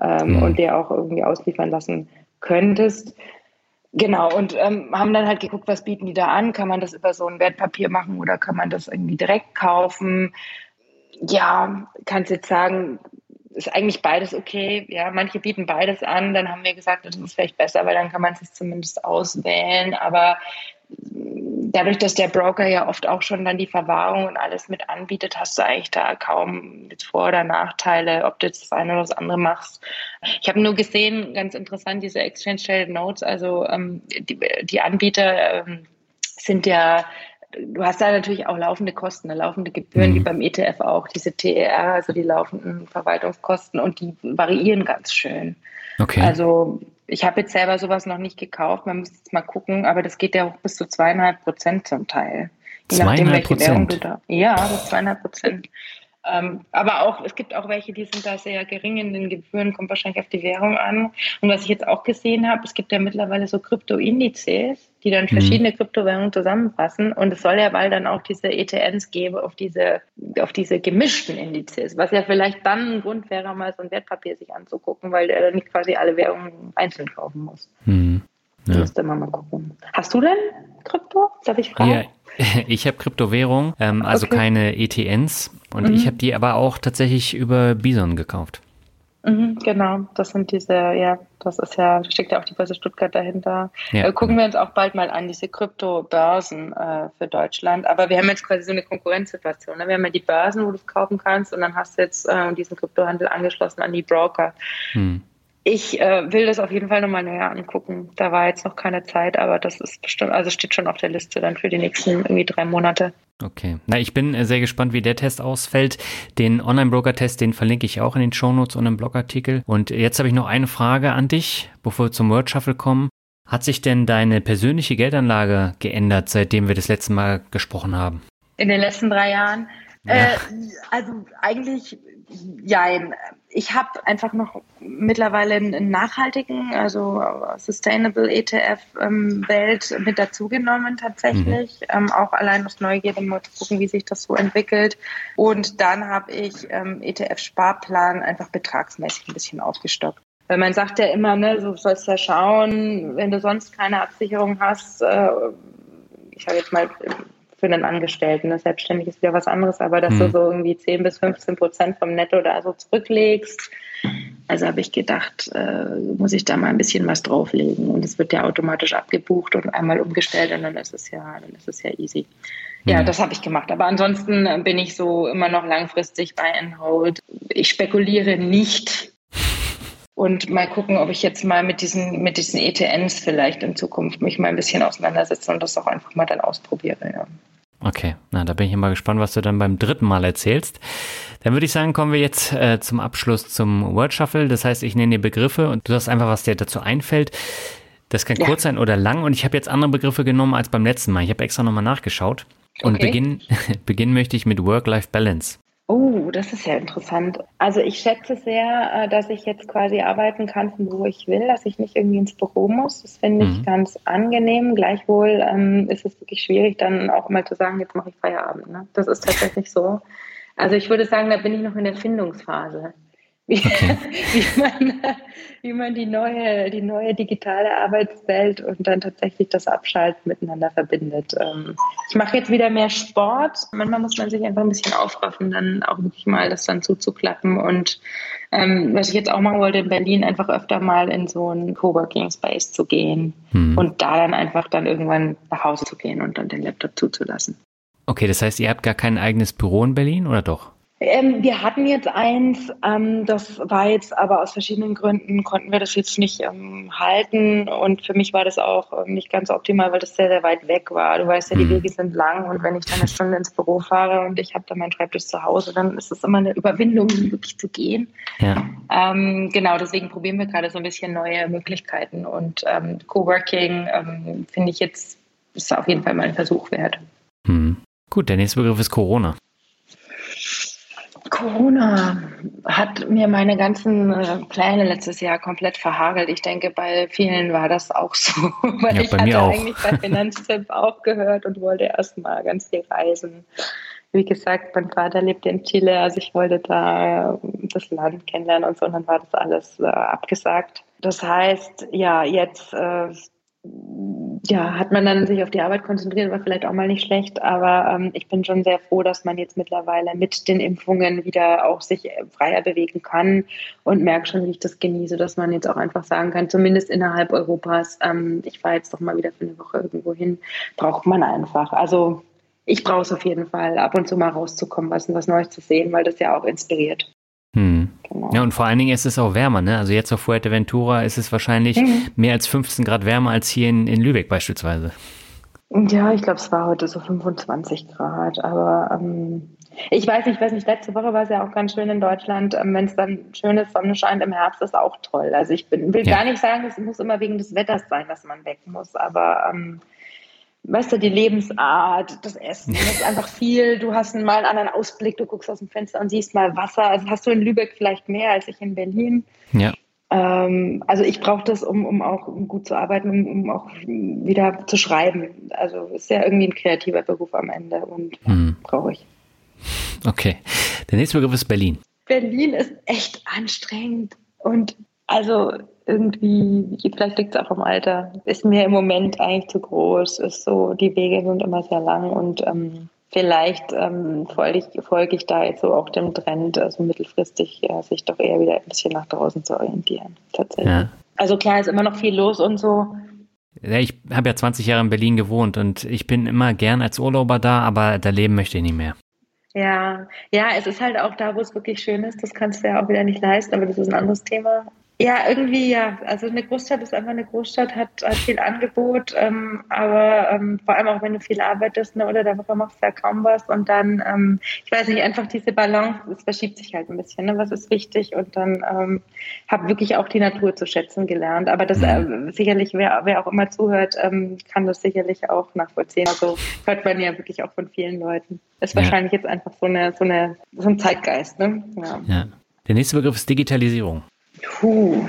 ähm, mhm. und dir auch irgendwie ausliefern lassen könntest. Genau, und ähm, haben dann halt geguckt, was bieten die da an? Kann man das über so ein Wertpapier machen oder kann man das irgendwie direkt kaufen? Ja, kannst jetzt sagen, ist eigentlich beides okay. Ja, manche bieten beides an. Dann haben wir gesagt, das ist vielleicht besser, weil dann kann man es zumindest auswählen. Aber dadurch, dass der Broker ja oft auch schon dann die Verwahrung und alles mit anbietet, hast du eigentlich da kaum jetzt Vor- oder Nachteile, ob du jetzt das eine oder das andere machst. Ich habe nur gesehen, ganz interessant, diese Exchange Traded Notes, also ähm, die, die, Anbieter ähm, sind ja du hast da natürlich auch laufende Kosten, ne, laufende Gebühren, mhm. wie beim ETF auch, diese TER, also die laufenden Verwaltungskosten und die variieren ganz schön. Okay. Also ich habe jetzt selber sowas noch nicht gekauft, man müsste jetzt mal gucken, aber das geht ja auch bis zu zweieinhalb Prozent zum Teil. Je nachdem, welche Währung du da. Ja, bis zweieinhalb Prozent. Ähm, aber auch, es gibt auch welche, die sind da sehr gering in den Gebühren, kommt wahrscheinlich auf die Währung an. Und was ich jetzt auch gesehen habe, es gibt ja mittlerweile so Krypto-Indizes, die dann mhm. verschiedene mhm. Kryptowährungen zusammenfassen. Und es soll ja bald dann auch diese ETNs geben auf diese, auf diese gemischten Indizes, was ja vielleicht dann ein Grund wäre, mal so ein Wertpapier sich anzugucken, weil der dann nicht quasi alle Währungen einzeln kaufen muss. Mhm. Ja. Müsste man mal gucken. Hast du denn Krypto? Darf ich fragen? Ja, [laughs] ich habe Kryptowährung, ähm, also okay. keine ETNs. Und mhm. ich habe die aber auch tatsächlich über Bison gekauft. Mhm, genau, das sind diese, ja, das ist ja, da steckt ja auch die Börse Stuttgart dahinter. Ja, äh, gucken wir uns auch bald mal an, diese Kryptobörsen äh, für Deutschland. Aber wir haben jetzt quasi so eine Konkurrenzsituation. Ne? Wir haben ja die Börsen, wo du es kaufen kannst und dann hast du jetzt äh, diesen Kryptohandel angeschlossen an die Broker. Hm. Ich äh, will das auf jeden Fall nochmal näher angucken. Da war jetzt noch keine Zeit, aber das ist bestimmt, also steht schon auf der Liste dann für die nächsten irgendwie drei Monate. Okay. Na, ich bin äh, sehr gespannt, wie der Test ausfällt. Den Online-Broker-Test, den verlinke ich auch in den Shownotes und im Blogartikel. Und jetzt habe ich noch eine Frage an dich, bevor wir zum Word Shuffle kommen. Hat sich denn deine persönliche Geldanlage geändert, seitdem wir das letzte Mal gesprochen haben? In den letzten drei Jahren? Ja. Äh, also eigentlich, jein ich habe einfach noch mittlerweile einen nachhaltigen, also Sustainable ETF-Welt ähm, mit dazugenommen tatsächlich. Mhm. Ähm, auch allein aus Neugierde mal zu gucken, wie sich das so entwickelt. Und dann habe ich ähm, ETF-Sparplan einfach betragsmäßig ein bisschen aufgestockt. Weil man sagt ja immer, ne, du sollst ja schauen, wenn du sonst keine Absicherung hast, äh, ich sage jetzt mal für einen Angestellten. Das Selbstständig ist wieder was anderes, aber dass mhm. du so irgendwie 10 bis 15 Prozent vom Netto da so zurücklegst. Also habe ich gedacht, äh, muss ich da mal ein bisschen was drauflegen. Und es wird ja automatisch abgebucht und einmal umgestellt und dann ist es ja, dann ist es ja easy. Ja, mhm. das habe ich gemacht. Aber ansonsten bin ich so immer noch langfristig bei and hold. Ich spekuliere nicht und mal gucken, ob ich jetzt mal mit diesen, mit diesen ETNs vielleicht in Zukunft mich mal ein bisschen auseinandersetze und das auch einfach mal dann ausprobiere. Ja. Okay, na, da bin ich immer gespannt, was du dann beim dritten Mal erzählst. Dann würde ich sagen, kommen wir jetzt äh, zum Abschluss zum Word Shuffle. Das heißt, ich nenne dir Begriffe und du sagst einfach, was dir dazu einfällt. Das kann ja. kurz sein oder lang und ich habe jetzt andere Begriffe genommen als beim letzten Mal. Ich habe extra nochmal nachgeschaut. Und okay. beginnen, [laughs] beginnen möchte ich mit Work-Life-Balance. Das ist ja interessant. Also ich schätze sehr, äh, dass ich jetzt quasi arbeiten kann, von wo ich will, dass ich nicht irgendwie ins Büro muss. Das finde ich mhm. ganz angenehm. Gleichwohl ähm, ist es wirklich schwierig, dann auch mal zu sagen, jetzt mache ich Feierabend. Ne? Das ist tatsächlich so. Also ich würde sagen, da bin ich noch in der Findungsphase wie, okay. [laughs] wie, man, wie man die neue, die neue digitale Arbeitswelt und dann tatsächlich das Abschalten miteinander verbindet. Ähm, ich mache jetzt wieder mehr Sport. Manchmal muss man sich einfach ein bisschen aufraffen, dann auch wirklich mal das dann zuzuklappen. Und ähm, was ich jetzt auch machen wollte in Berlin, einfach öfter mal in so einen Coworking Space zu gehen hm. und da dann einfach dann irgendwann nach Hause zu gehen und dann den Laptop zuzulassen. Okay, das heißt, ihr habt gar kein eigenes Büro in Berlin oder doch? Ähm, wir hatten jetzt eins, ähm, das war jetzt aber aus verschiedenen Gründen konnten wir das jetzt nicht ähm, halten und für mich war das auch ähm, nicht ganz optimal, weil das sehr, sehr weit weg war. Du weißt ja, die mhm. Wege sind lang und wenn ich dann eine Stunde ins Büro fahre und ich habe dann meinen Schreibtisch zu Hause, dann ist es immer eine Überwindung, wirklich zu gehen. Ja. Ähm, genau, deswegen probieren wir gerade so ein bisschen neue Möglichkeiten und ähm, Coworking finde ich jetzt ist auf jeden Fall mal ein Versuch wert. Hm. Gut, der nächste Begriff ist Corona. Corona hat mir meine ganzen äh, Pläne letztes Jahr komplett verhagelt. Ich denke, bei vielen war das auch so. [laughs] Weil ja, ich hatte auch. eigentlich bei Finanztipp [laughs] auch gehört und wollte erstmal ganz viel reisen. Wie gesagt, mein Vater lebt in Chile, also ich wollte da das Land kennenlernen und so, und dann war das alles äh, abgesagt. Das heißt, ja, jetzt äh, ja, hat man dann sich auf die Arbeit konzentriert, war vielleicht auch mal nicht schlecht, aber ähm, ich bin schon sehr froh, dass man jetzt mittlerweile mit den Impfungen wieder auch sich freier bewegen kann und merke schon, wie ich das genieße, dass man jetzt auch einfach sagen kann, zumindest innerhalb Europas, ähm, ich fahre jetzt doch mal wieder für eine Woche irgendwo hin, braucht man einfach. Also ich brauche es auf jeden Fall, ab und zu mal rauszukommen, was, was Neues zu sehen, weil das ja auch inspiriert. Hm. Genau. Ja, und vor allen Dingen ist es auch wärmer, ne? Also jetzt auf Fuerteventura ist es wahrscheinlich mhm. mehr als 15 Grad wärmer als hier in, in Lübeck beispielsweise. Ja, ich glaube, es war heute so 25 Grad, aber ähm, ich weiß nicht, ich weiß nicht, letzte Woche war es ja auch ganz schön in Deutschland. Ähm, Wenn es dann schöne Sonne scheint im Herbst, ist auch toll. Also ich bin, will ja. gar nicht sagen, es muss immer wegen des Wetters sein, dass man weg muss, aber ähm, weißt du, die Lebensart, das Essen, [laughs] das ist einfach viel. Du hast mal einen anderen Ausblick, du guckst aus dem Fenster und siehst mal Wasser. Also hast du in Lübeck vielleicht mehr als ich in Berlin. Ja. Ähm, also ich brauche das, um, um auch um gut zu arbeiten, um, um auch wieder zu schreiben. Also ist ja irgendwie ein kreativer Beruf am Ende und hm. brauche ich. Okay. Der nächste Begriff ist Berlin. Berlin ist echt anstrengend und also irgendwie, vielleicht liegt es auch am Alter, ist mir im Moment eigentlich zu groß. Ist so, die Wege sind immer sehr lang und ähm, vielleicht ähm, folge ich, folge ich da jetzt so auch dem Trend, also mittelfristig ja, sich doch eher wieder ein bisschen nach draußen zu orientieren. Tatsächlich. Ja. Also klar ist immer noch viel los und so. Ja, ich habe ja 20 Jahre in Berlin gewohnt und ich bin immer gern als Urlauber da, aber da leben möchte ich nicht mehr. Ja, ja, es ist halt auch da, wo es wirklich schön ist. Das kannst du ja auch wieder nicht leisten, aber das ist ein anderes Thema. Ja, irgendwie ja. Also eine Großstadt ist einfach eine Großstadt, hat, hat viel Angebot, ähm, aber ähm, vor allem auch wenn du viel arbeitest ne, oder der Woche machst du ja kaum was und dann, ähm, ich weiß nicht, einfach diese Balance, es verschiebt sich halt ein bisschen, ne, was ist wichtig und dann ähm, habe wirklich auch die Natur zu schätzen gelernt. Aber das äh, sicherlich, wer, wer auch immer zuhört, ähm, kann das sicherlich auch nachvollziehen. Also hört man ja wirklich auch von vielen Leuten. Ist ja. wahrscheinlich jetzt einfach so eine, so eine, so ein Zeitgeist, ne? Ja. ja. Der nächste Begriff ist Digitalisierung. Puh,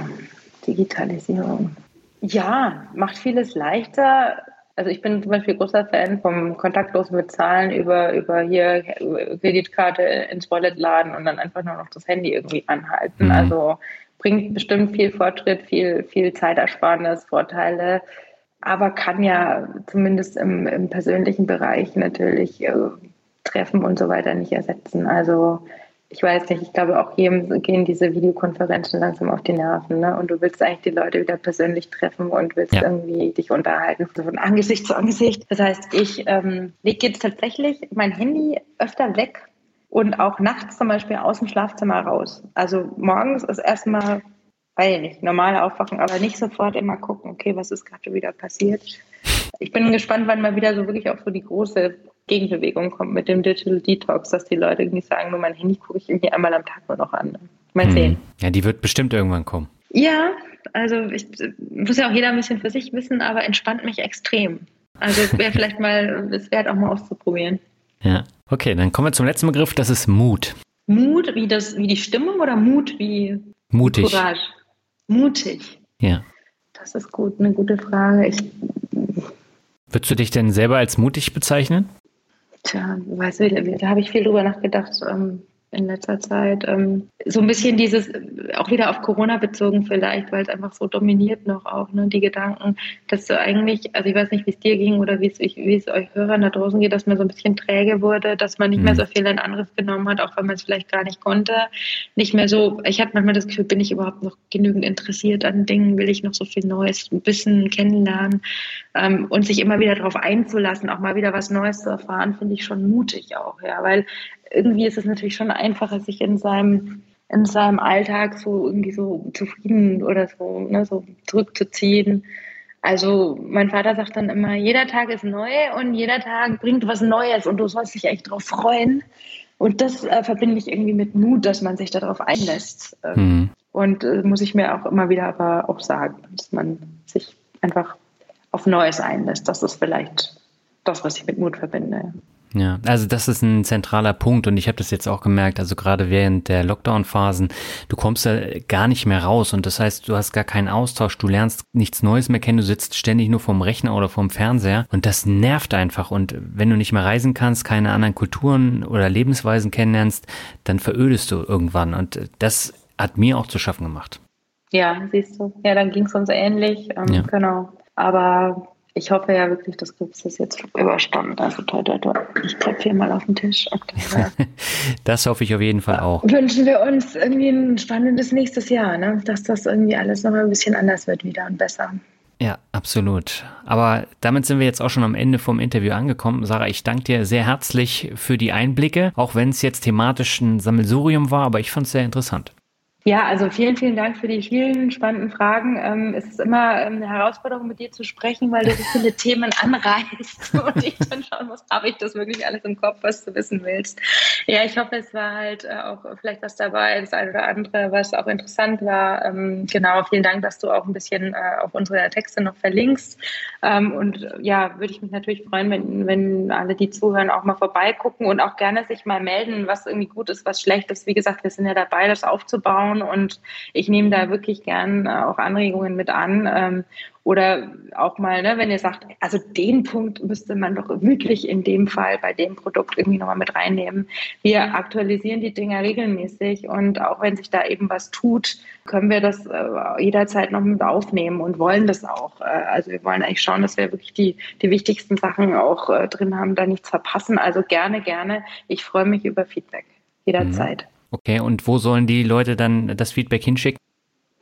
Digitalisierung. Ja, macht vieles leichter. Also ich bin zum Beispiel großer Fan vom kontaktlosen Bezahlen über, über hier Kreditkarte ins Wallet laden und dann einfach nur noch das Handy irgendwie anhalten. Mhm. Also bringt bestimmt viel Fortschritt, viel, viel Zeitersparnis, Vorteile, aber kann ja zumindest im, im persönlichen Bereich natürlich äh, Treffen und so weiter nicht ersetzen. Also ich weiß nicht, ich glaube auch jedem gehen diese Videokonferenzen langsam auf die Nerven. Ne? Und du willst eigentlich die Leute wieder persönlich treffen und willst ja. irgendwie dich unterhalten von Angesicht zu Angesicht. Das heißt, ich ähm, lege jetzt tatsächlich mein Handy öfter weg und auch nachts zum Beispiel aus dem Schlafzimmer raus. Also morgens ist erstmal, weiß ich nicht, normale Aufwachen, aber nicht sofort immer gucken, okay, was ist gerade wieder passiert. Ich bin gespannt, wann mal wieder so wirklich auch so die große Gegenbewegung kommt mit dem Digital Detox, dass die Leute irgendwie sagen, nur mein Handy gucke ich irgendwie einmal am Tag nur noch an. Mal hm. sehen. Ja, die wird bestimmt irgendwann kommen. Ja, also ich, muss ja auch jeder ein bisschen für sich wissen, aber entspannt mich extrem. Also wäre [laughs] vielleicht mal, es wert auch mal auszuprobieren. Ja, okay, dann kommen wir zum letzten Begriff, das ist Mut. Mut, wie, das, wie die Stimmung oder Mut wie Mutig. Courage? Mutig. Ja. Das ist gut, eine gute Frage. Ich, Würdest du dich denn selber als mutig bezeichnen? Tja, weißt du, da habe ich viel drüber nachgedacht ähm, in letzter Zeit. Ähm, so ein bisschen dieses, auch wieder auf Corona bezogen vielleicht, weil es einfach so dominiert noch auch, ne, die Gedanken, dass du eigentlich, also ich weiß nicht, wie es dir ging oder wie es, wie es euch Hörern da draußen geht, dass man so ein bisschen träge wurde, dass man nicht mhm. mehr so viel in Angriff genommen hat, auch wenn man es vielleicht gar nicht konnte. Nicht mehr so, ich hatte manchmal das Gefühl, bin ich überhaupt noch genügend interessiert an Dingen, will ich noch so viel Neues wissen, kennenlernen ähm, und sich immer wieder darauf einzulassen, auch mal wieder was Neues zu erfahren, finde ich schon mutig auch, ja, weil irgendwie ist es natürlich schon einfacher, sich in seinem, in seinem Alltag so irgendwie so zufrieden oder so, ne, so zurückzuziehen. Also mein Vater sagt dann immer, jeder Tag ist neu und jeder Tag bringt was Neues und du sollst dich echt drauf freuen. Und das äh, verbinde ich irgendwie mit Mut, dass man sich darauf einlässt. Ähm, mhm. Und äh, muss ich mir auch immer wieder aber auch sagen, dass man sich einfach auf Neues einlässt. Das ist vielleicht das, was ich mit Mut verbinde. Ja, also das ist ein zentraler Punkt und ich habe das jetzt auch gemerkt, also gerade während der Lockdown-Phasen, du kommst da gar nicht mehr raus und das heißt, du hast gar keinen Austausch, du lernst nichts Neues mehr kennen, du sitzt ständig nur vorm Rechner oder vorm Fernseher und das nervt einfach und wenn du nicht mehr reisen kannst, keine anderen Kulturen oder Lebensweisen kennenlernst, dann verödest du irgendwann und das hat mir auch zu schaffen gemacht. Ja, siehst du. Ja, dann ging es uns ähnlich, ähm, ja. genau. Aber ich hoffe ja wirklich, das Krebs ist jetzt überstanden. Also toll, toll, toll. Ich klopfe hier mal auf den Tisch. [laughs] das hoffe ich auf jeden Fall auch. Wünschen wir uns irgendwie ein spannendes nächstes Jahr, ne? dass das irgendwie alles nochmal ein bisschen anders wird wieder und besser. Ja, absolut. Aber damit sind wir jetzt auch schon am Ende vom Interview angekommen. Sarah, ich danke dir sehr herzlich für die Einblicke, auch wenn es jetzt thematisch ein Sammelsurium war, aber ich fand es sehr interessant. Ja, also vielen, vielen Dank für die vielen spannenden Fragen. Ähm, es ist immer ähm, eine Herausforderung, mit dir zu sprechen, weil du so viele [laughs] Themen anreißt [laughs] und ich dann schauen muss, habe ich das wirklich alles im Kopf, was du wissen willst. Ja, ich hoffe, es war halt äh, auch vielleicht was dabei, das eine oder andere, was auch interessant war. Ähm, genau, vielen Dank, dass du auch ein bisschen äh, auf unsere Texte noch verlinkst. Ähm, und ja, würde ich mich natürlich freuen, wenn, wenn alle, die zuhören, auch mal vorbeigucken und auch gerne sich mal melden, was irgendwie gut ist, was schlecht ist. Wie gesagt, wir sind ja dabei, das aufzubauen anschauen und ich nehme da wirklich gern äh, auch Anregungen mit an. Ähm, oder auch mal, ne, wenn ihr sagt, also den Punkt müsste man doch wirklich in dem Fall bei dem Produkt irgendwie nochmal mit reinnehmen. Wir aktualisieren die Dinger regelmäßig und auch wenn sich da eben was tut, können wir das äh, jederzeit noch mit aufnehmen und wollen das auch. Äh, also wir wollen eigentlich schauen, dass wir wirklich die, die wichtigsten Sachen auch äh, drin haben, da nichts verpassen. Also gerne, gerne. Ich freue mich über Feedback jederzeit. Mhm. Okay, und wo sollen die Leute dann das Feedback hinschicken?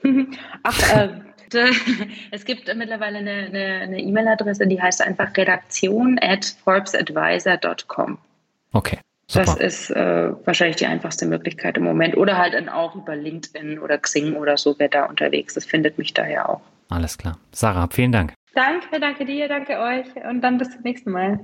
[laughs] Ach, äh, [laughs] es gibt mittlerweile eine E-Mail-Adresse, die heißt einfach redaktion at forbesadvisor.com. Okay. Super. Das ist äh, wahrscheinlich die einfachste Möglichkeit im Moment. Oder halt dann auch über LinkedIn oder Xing oder so, wer da unterwegs ist, findet mich daher auch. Alles klar. Sarah, vielen Dank. Danke, danke dir, danke euch und dann bis zum nächsten Mal.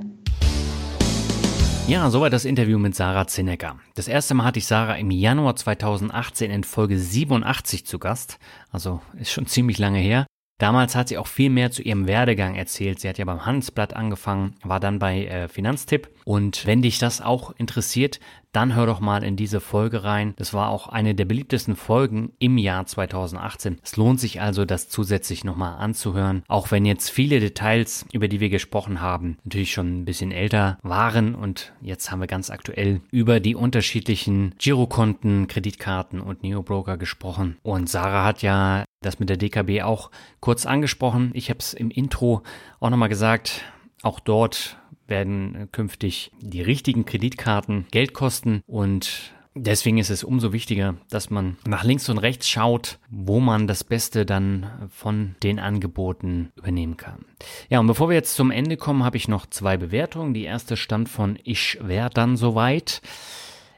Ja, soweit das Interview mit Sarah Zinnecker. Das erste Mal hatte ich Sarah im Januar 2018 in Folge 87 zu Gast. Also ist schon ziemlich lange her. Damals hat sie auch viel mehr zu ihrem Werdegang erzählt. Sie hat ja beim Handelsblatt angefangen, war dann bei äh, Finanztipp. Und wenn dich das auch interessiert, dann hör doch mal in diese Folge rein. Das war auch eine der beliebtesten Folgen im Jahr 2018. Es lohnt sich also, das zusätzlich nochmal anzuhören. Auch wenn jetzt viele Details, über die wir gesprochen haben, natürlich schon ein bisschen älter waren und jetzt haben wir ganz aktuell über die unterschiedlichen Girokonten, Kreditkarten und Neobroker gesprochen. Und Sarah hat ja das mit der DKB auch kurz angesprochen. Ich habe es im Intro auch nochmal gesagt. Auch dort werden künftig die richtigen Kreditkarten Geld kosten und Deswegen ist es umso wichtiger, dass man nach links und rechts schaut, wo man das Beste dann von den Angeboten übernehmen kann. Ja, und bevor wir jetzt zum Ende kommen, habe ich noch zwei Bewertungen. Die erste stammt von Ich wär dann soweit.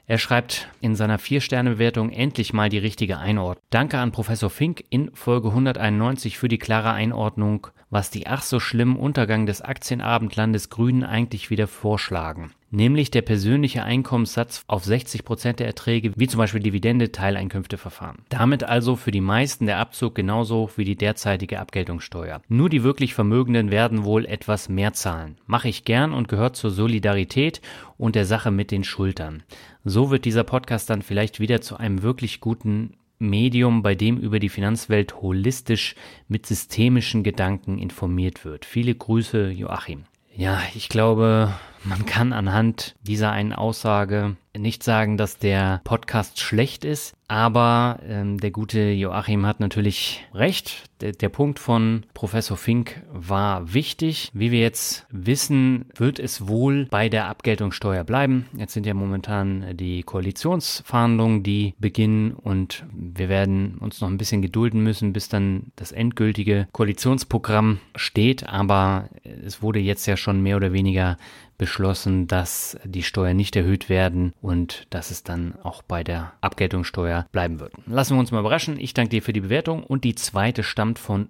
Er schreibt in seiner Vier-Sterne-Bewertung endlich mal die richtige Einordnung. Danke an Professor Fink in Folge 191 für die klare Einordnung, was die ach so schlimmen Untergang des Aktienabendlandes Grünen eigentlich wieder vorschlagen nämlich der persönliche Einkommenssatz auf 60 Prozent der Erträge, wie zum Beispiel Dividende, Teileinkünfteverfahren. Damit also für die meisten der Abzug genauso wie die derzeitige Abgeltungssteuer. Nur die wirklich Vermögenden werden wohl etwas mehr zahlen. Mache ich gern und gehört zur Solidarität und der Sache mit den Schultern. So wird dieser Podcast dann vielleicht wieder zu einem wirklich guten Medium, bei dem über die Finanzwelt holistisch mit systemischen Gedanken informiert wird. Viele Grüße, Joachim. Ja, ich glaube, man kann anhand dieser einen Aussage nicht sagen, dass der Podcast schlecht ist, aber ähm, der gute Joachim hat natürlich recht. Der, der Punkt von Professor Fink war wichtig. Wie wir jetzt wissen, wird es wohl bei der Abgeltungssteuer bleiben. Jetzt sind ja momentan die Koalitionsverhandlungen, die beginnen und wir werden uns noch ein bisschen gedulden müssen, bis dann das endgültige Koalitionsprogramm steht. Aber es wurde jetzt ja schon mehr oder weniger beschlossen, dass die Steuern nicht erhöht werden und dass es dann auch bei der Abgeltungssteuer bleiben wird. Lassen wir uns mal überraschen. Ich danke dir für die Bewertung und die zweite stammt von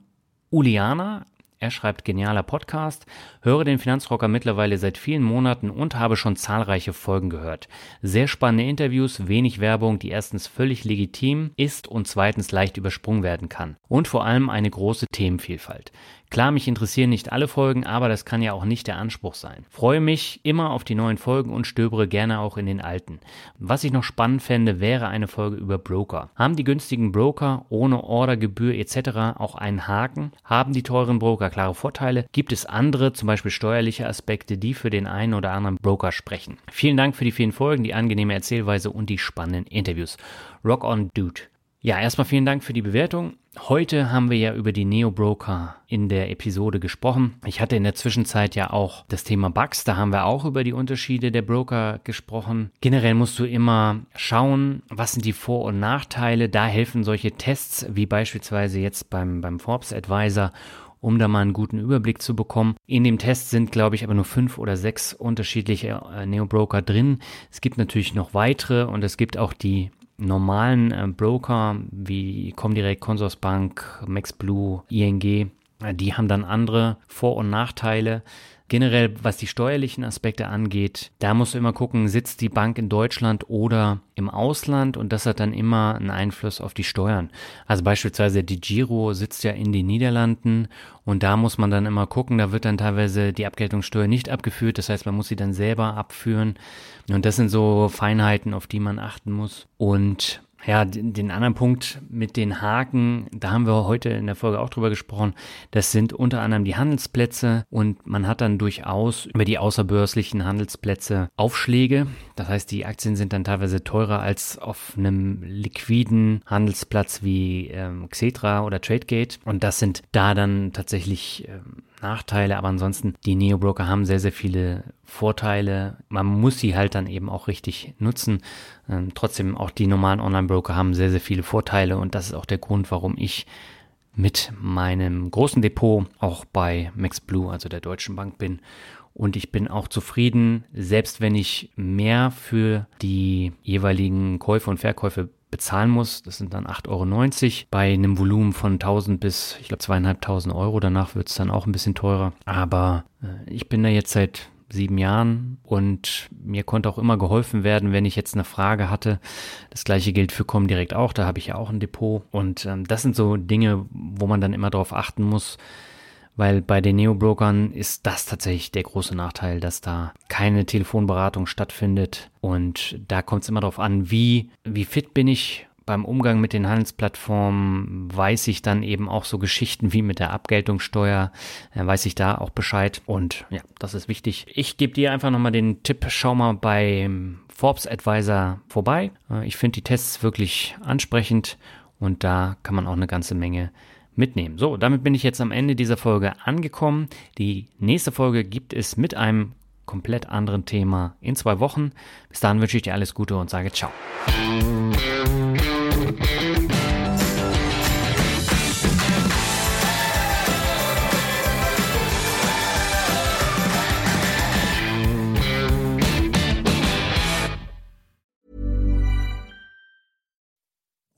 Uliana. Er schreibt genialer Podcast, höre den Finanzrocker mittlerweile seit vielen Monaten und habe schon zahlreiche Folgen gehört. Sehr spannende Interviews, wenig Werbung, die erstens völlig legitim ist und zweitens leicht übersprungen werden kann. Und vor allem eine große Themenvielfalt. Klar, mich interessieren nicht alle Folgen, aber das kann ja auch nicht der Anspruch sein. Freue mich immer auf die neuen Folgen und stöbere gerne auch in den alten. Was ich noch spannend fände, wäre eine Folge über Broker. Haben die günstigen Broker ohne Ordergebühr etc. auch einen Haken? Haben die teuren Broker klare Vorteile? Gibt es andere, zum Beispiel steuerliche Aspekte, die für den einen oder anderen Broker sprechen? Vielen Dank für die vielen Folgen, die angenehme Erzählweise und die spannenden Interviews. Rock on, Dude. Ja, erstmal vielen Dank für die Bewertung. Heute haben wir ja über die Neo-Broker in der Episode gesprochen. Ich hatte in der Zwischenzeit ja auch das Thema Bugs. Da haben wir auch über die Unterschiede der Broker gesprochen. Generell musst du immer schauen, was sind die Vor- und Nachteile. Da helfen solche Tests wie beispielsweise jetzt beim, beim Forbes Advisor um da mal einen guten Überblick zu bekommen. In dem Test sind, glaube ich, aber nur fünf oder sechs unterschiedliche äh, Neo-Broker drin. Es gibt natürlich noch weitere und es gibt auch die normalen äh, Broker wie Comdirect, Consorsbank, MaxBlue, ING, äh, die haben dann andere Vor- und Nachteile. Generell, was die steuerlichen Aspekte angeht, da musst du immer gucken, sitzt die Bank in Deutschland oder im Ausland und das hat dann immer einen Einfluss auf die Steuern. Also beispielsweise die Giro sitzt ja in den Niederlanden und da muss man dann immer gucken, da wird dann teilweise die Abgeltungssteuer nicht abgeführt, das heißt, man muss sie dann selber abführen und das sind so Feinheiten, auf die man achten muss. Und ja, den anderen Punkt mit den Haken, da haben wir heute in der Folge auch drüber gesprochen. Das sind unter anderem die Handelsplätze und man hat dann durchaus über die außerbörslichen Handelsplätze Aufschläge. Das heißt, die Aktien sind dann teilweise teurer als auf einem liquiden Handelsplatz wie ähm, Xetra oder Tradegate. Und das sind da dann tatsächlich ähm, Nachteile, aber ansonsten, die Neo-Broker haben sehr, sehr viele Vorteile. Man muss sie halt dann eben auch richtig nutzen. Ähm, trotzdem, auch die normalen Online-Broker haben sehr, sehr viele Vorteile und das ist auch der Grund, warum ich mit meinem großen Depot auch bei MaxBlue, also der Deutschen Bank bin. Und ich bin auch zufrieden, selbst wenn ich mehr für die jeweiligen Käufe und Verkäufe bezahlen muss. Das sind dann 8,90 Euro bei einem Volumen von 1000 bis, ich glaube, zweieinhalbtausend Euro. Danach wird es dann auch ein bisschen teurer. Aber äh, ich bin da jetzt seit sieben Jahren und mir konnte auch immer geholfen werden, wenn ich jetzt eine Frage hatte. Das gleiche gilt für Comdirect auch, da habe ich ja auch ein Depot und ähm, das sind so Dinge, wo man dann immer darauf achten muss, weil bei den Neo-Brokern ist das tatsächlich der große Nachteil, dass da keine Telefonberatung stattfindet und da kommt es immer darauf an, wie, wie fit bin ich beim Umgang mit den Handelsplattformen weiß ich dann eben auch so Geschichten wie mit der Abgeltungssteuer, äh, weiß ich da auch Bescheid. Und ja, das ist wichtig. Ich gebe dir einfach nochmal den Tipp, schau mal beim Forbes Advisor vorbei. Äh, ich finde die Tests wirklich ansprechend und da kann man auch eine ganze Menge mitnehmen. So, damit bin ich jetzt am Ende dieser Folge angekommen. Die nächste Folge gibt es mit einem komplett anderen Thema in zwei Wochen. Bis dahin wünsche ich dir alles Gute und sage ciao.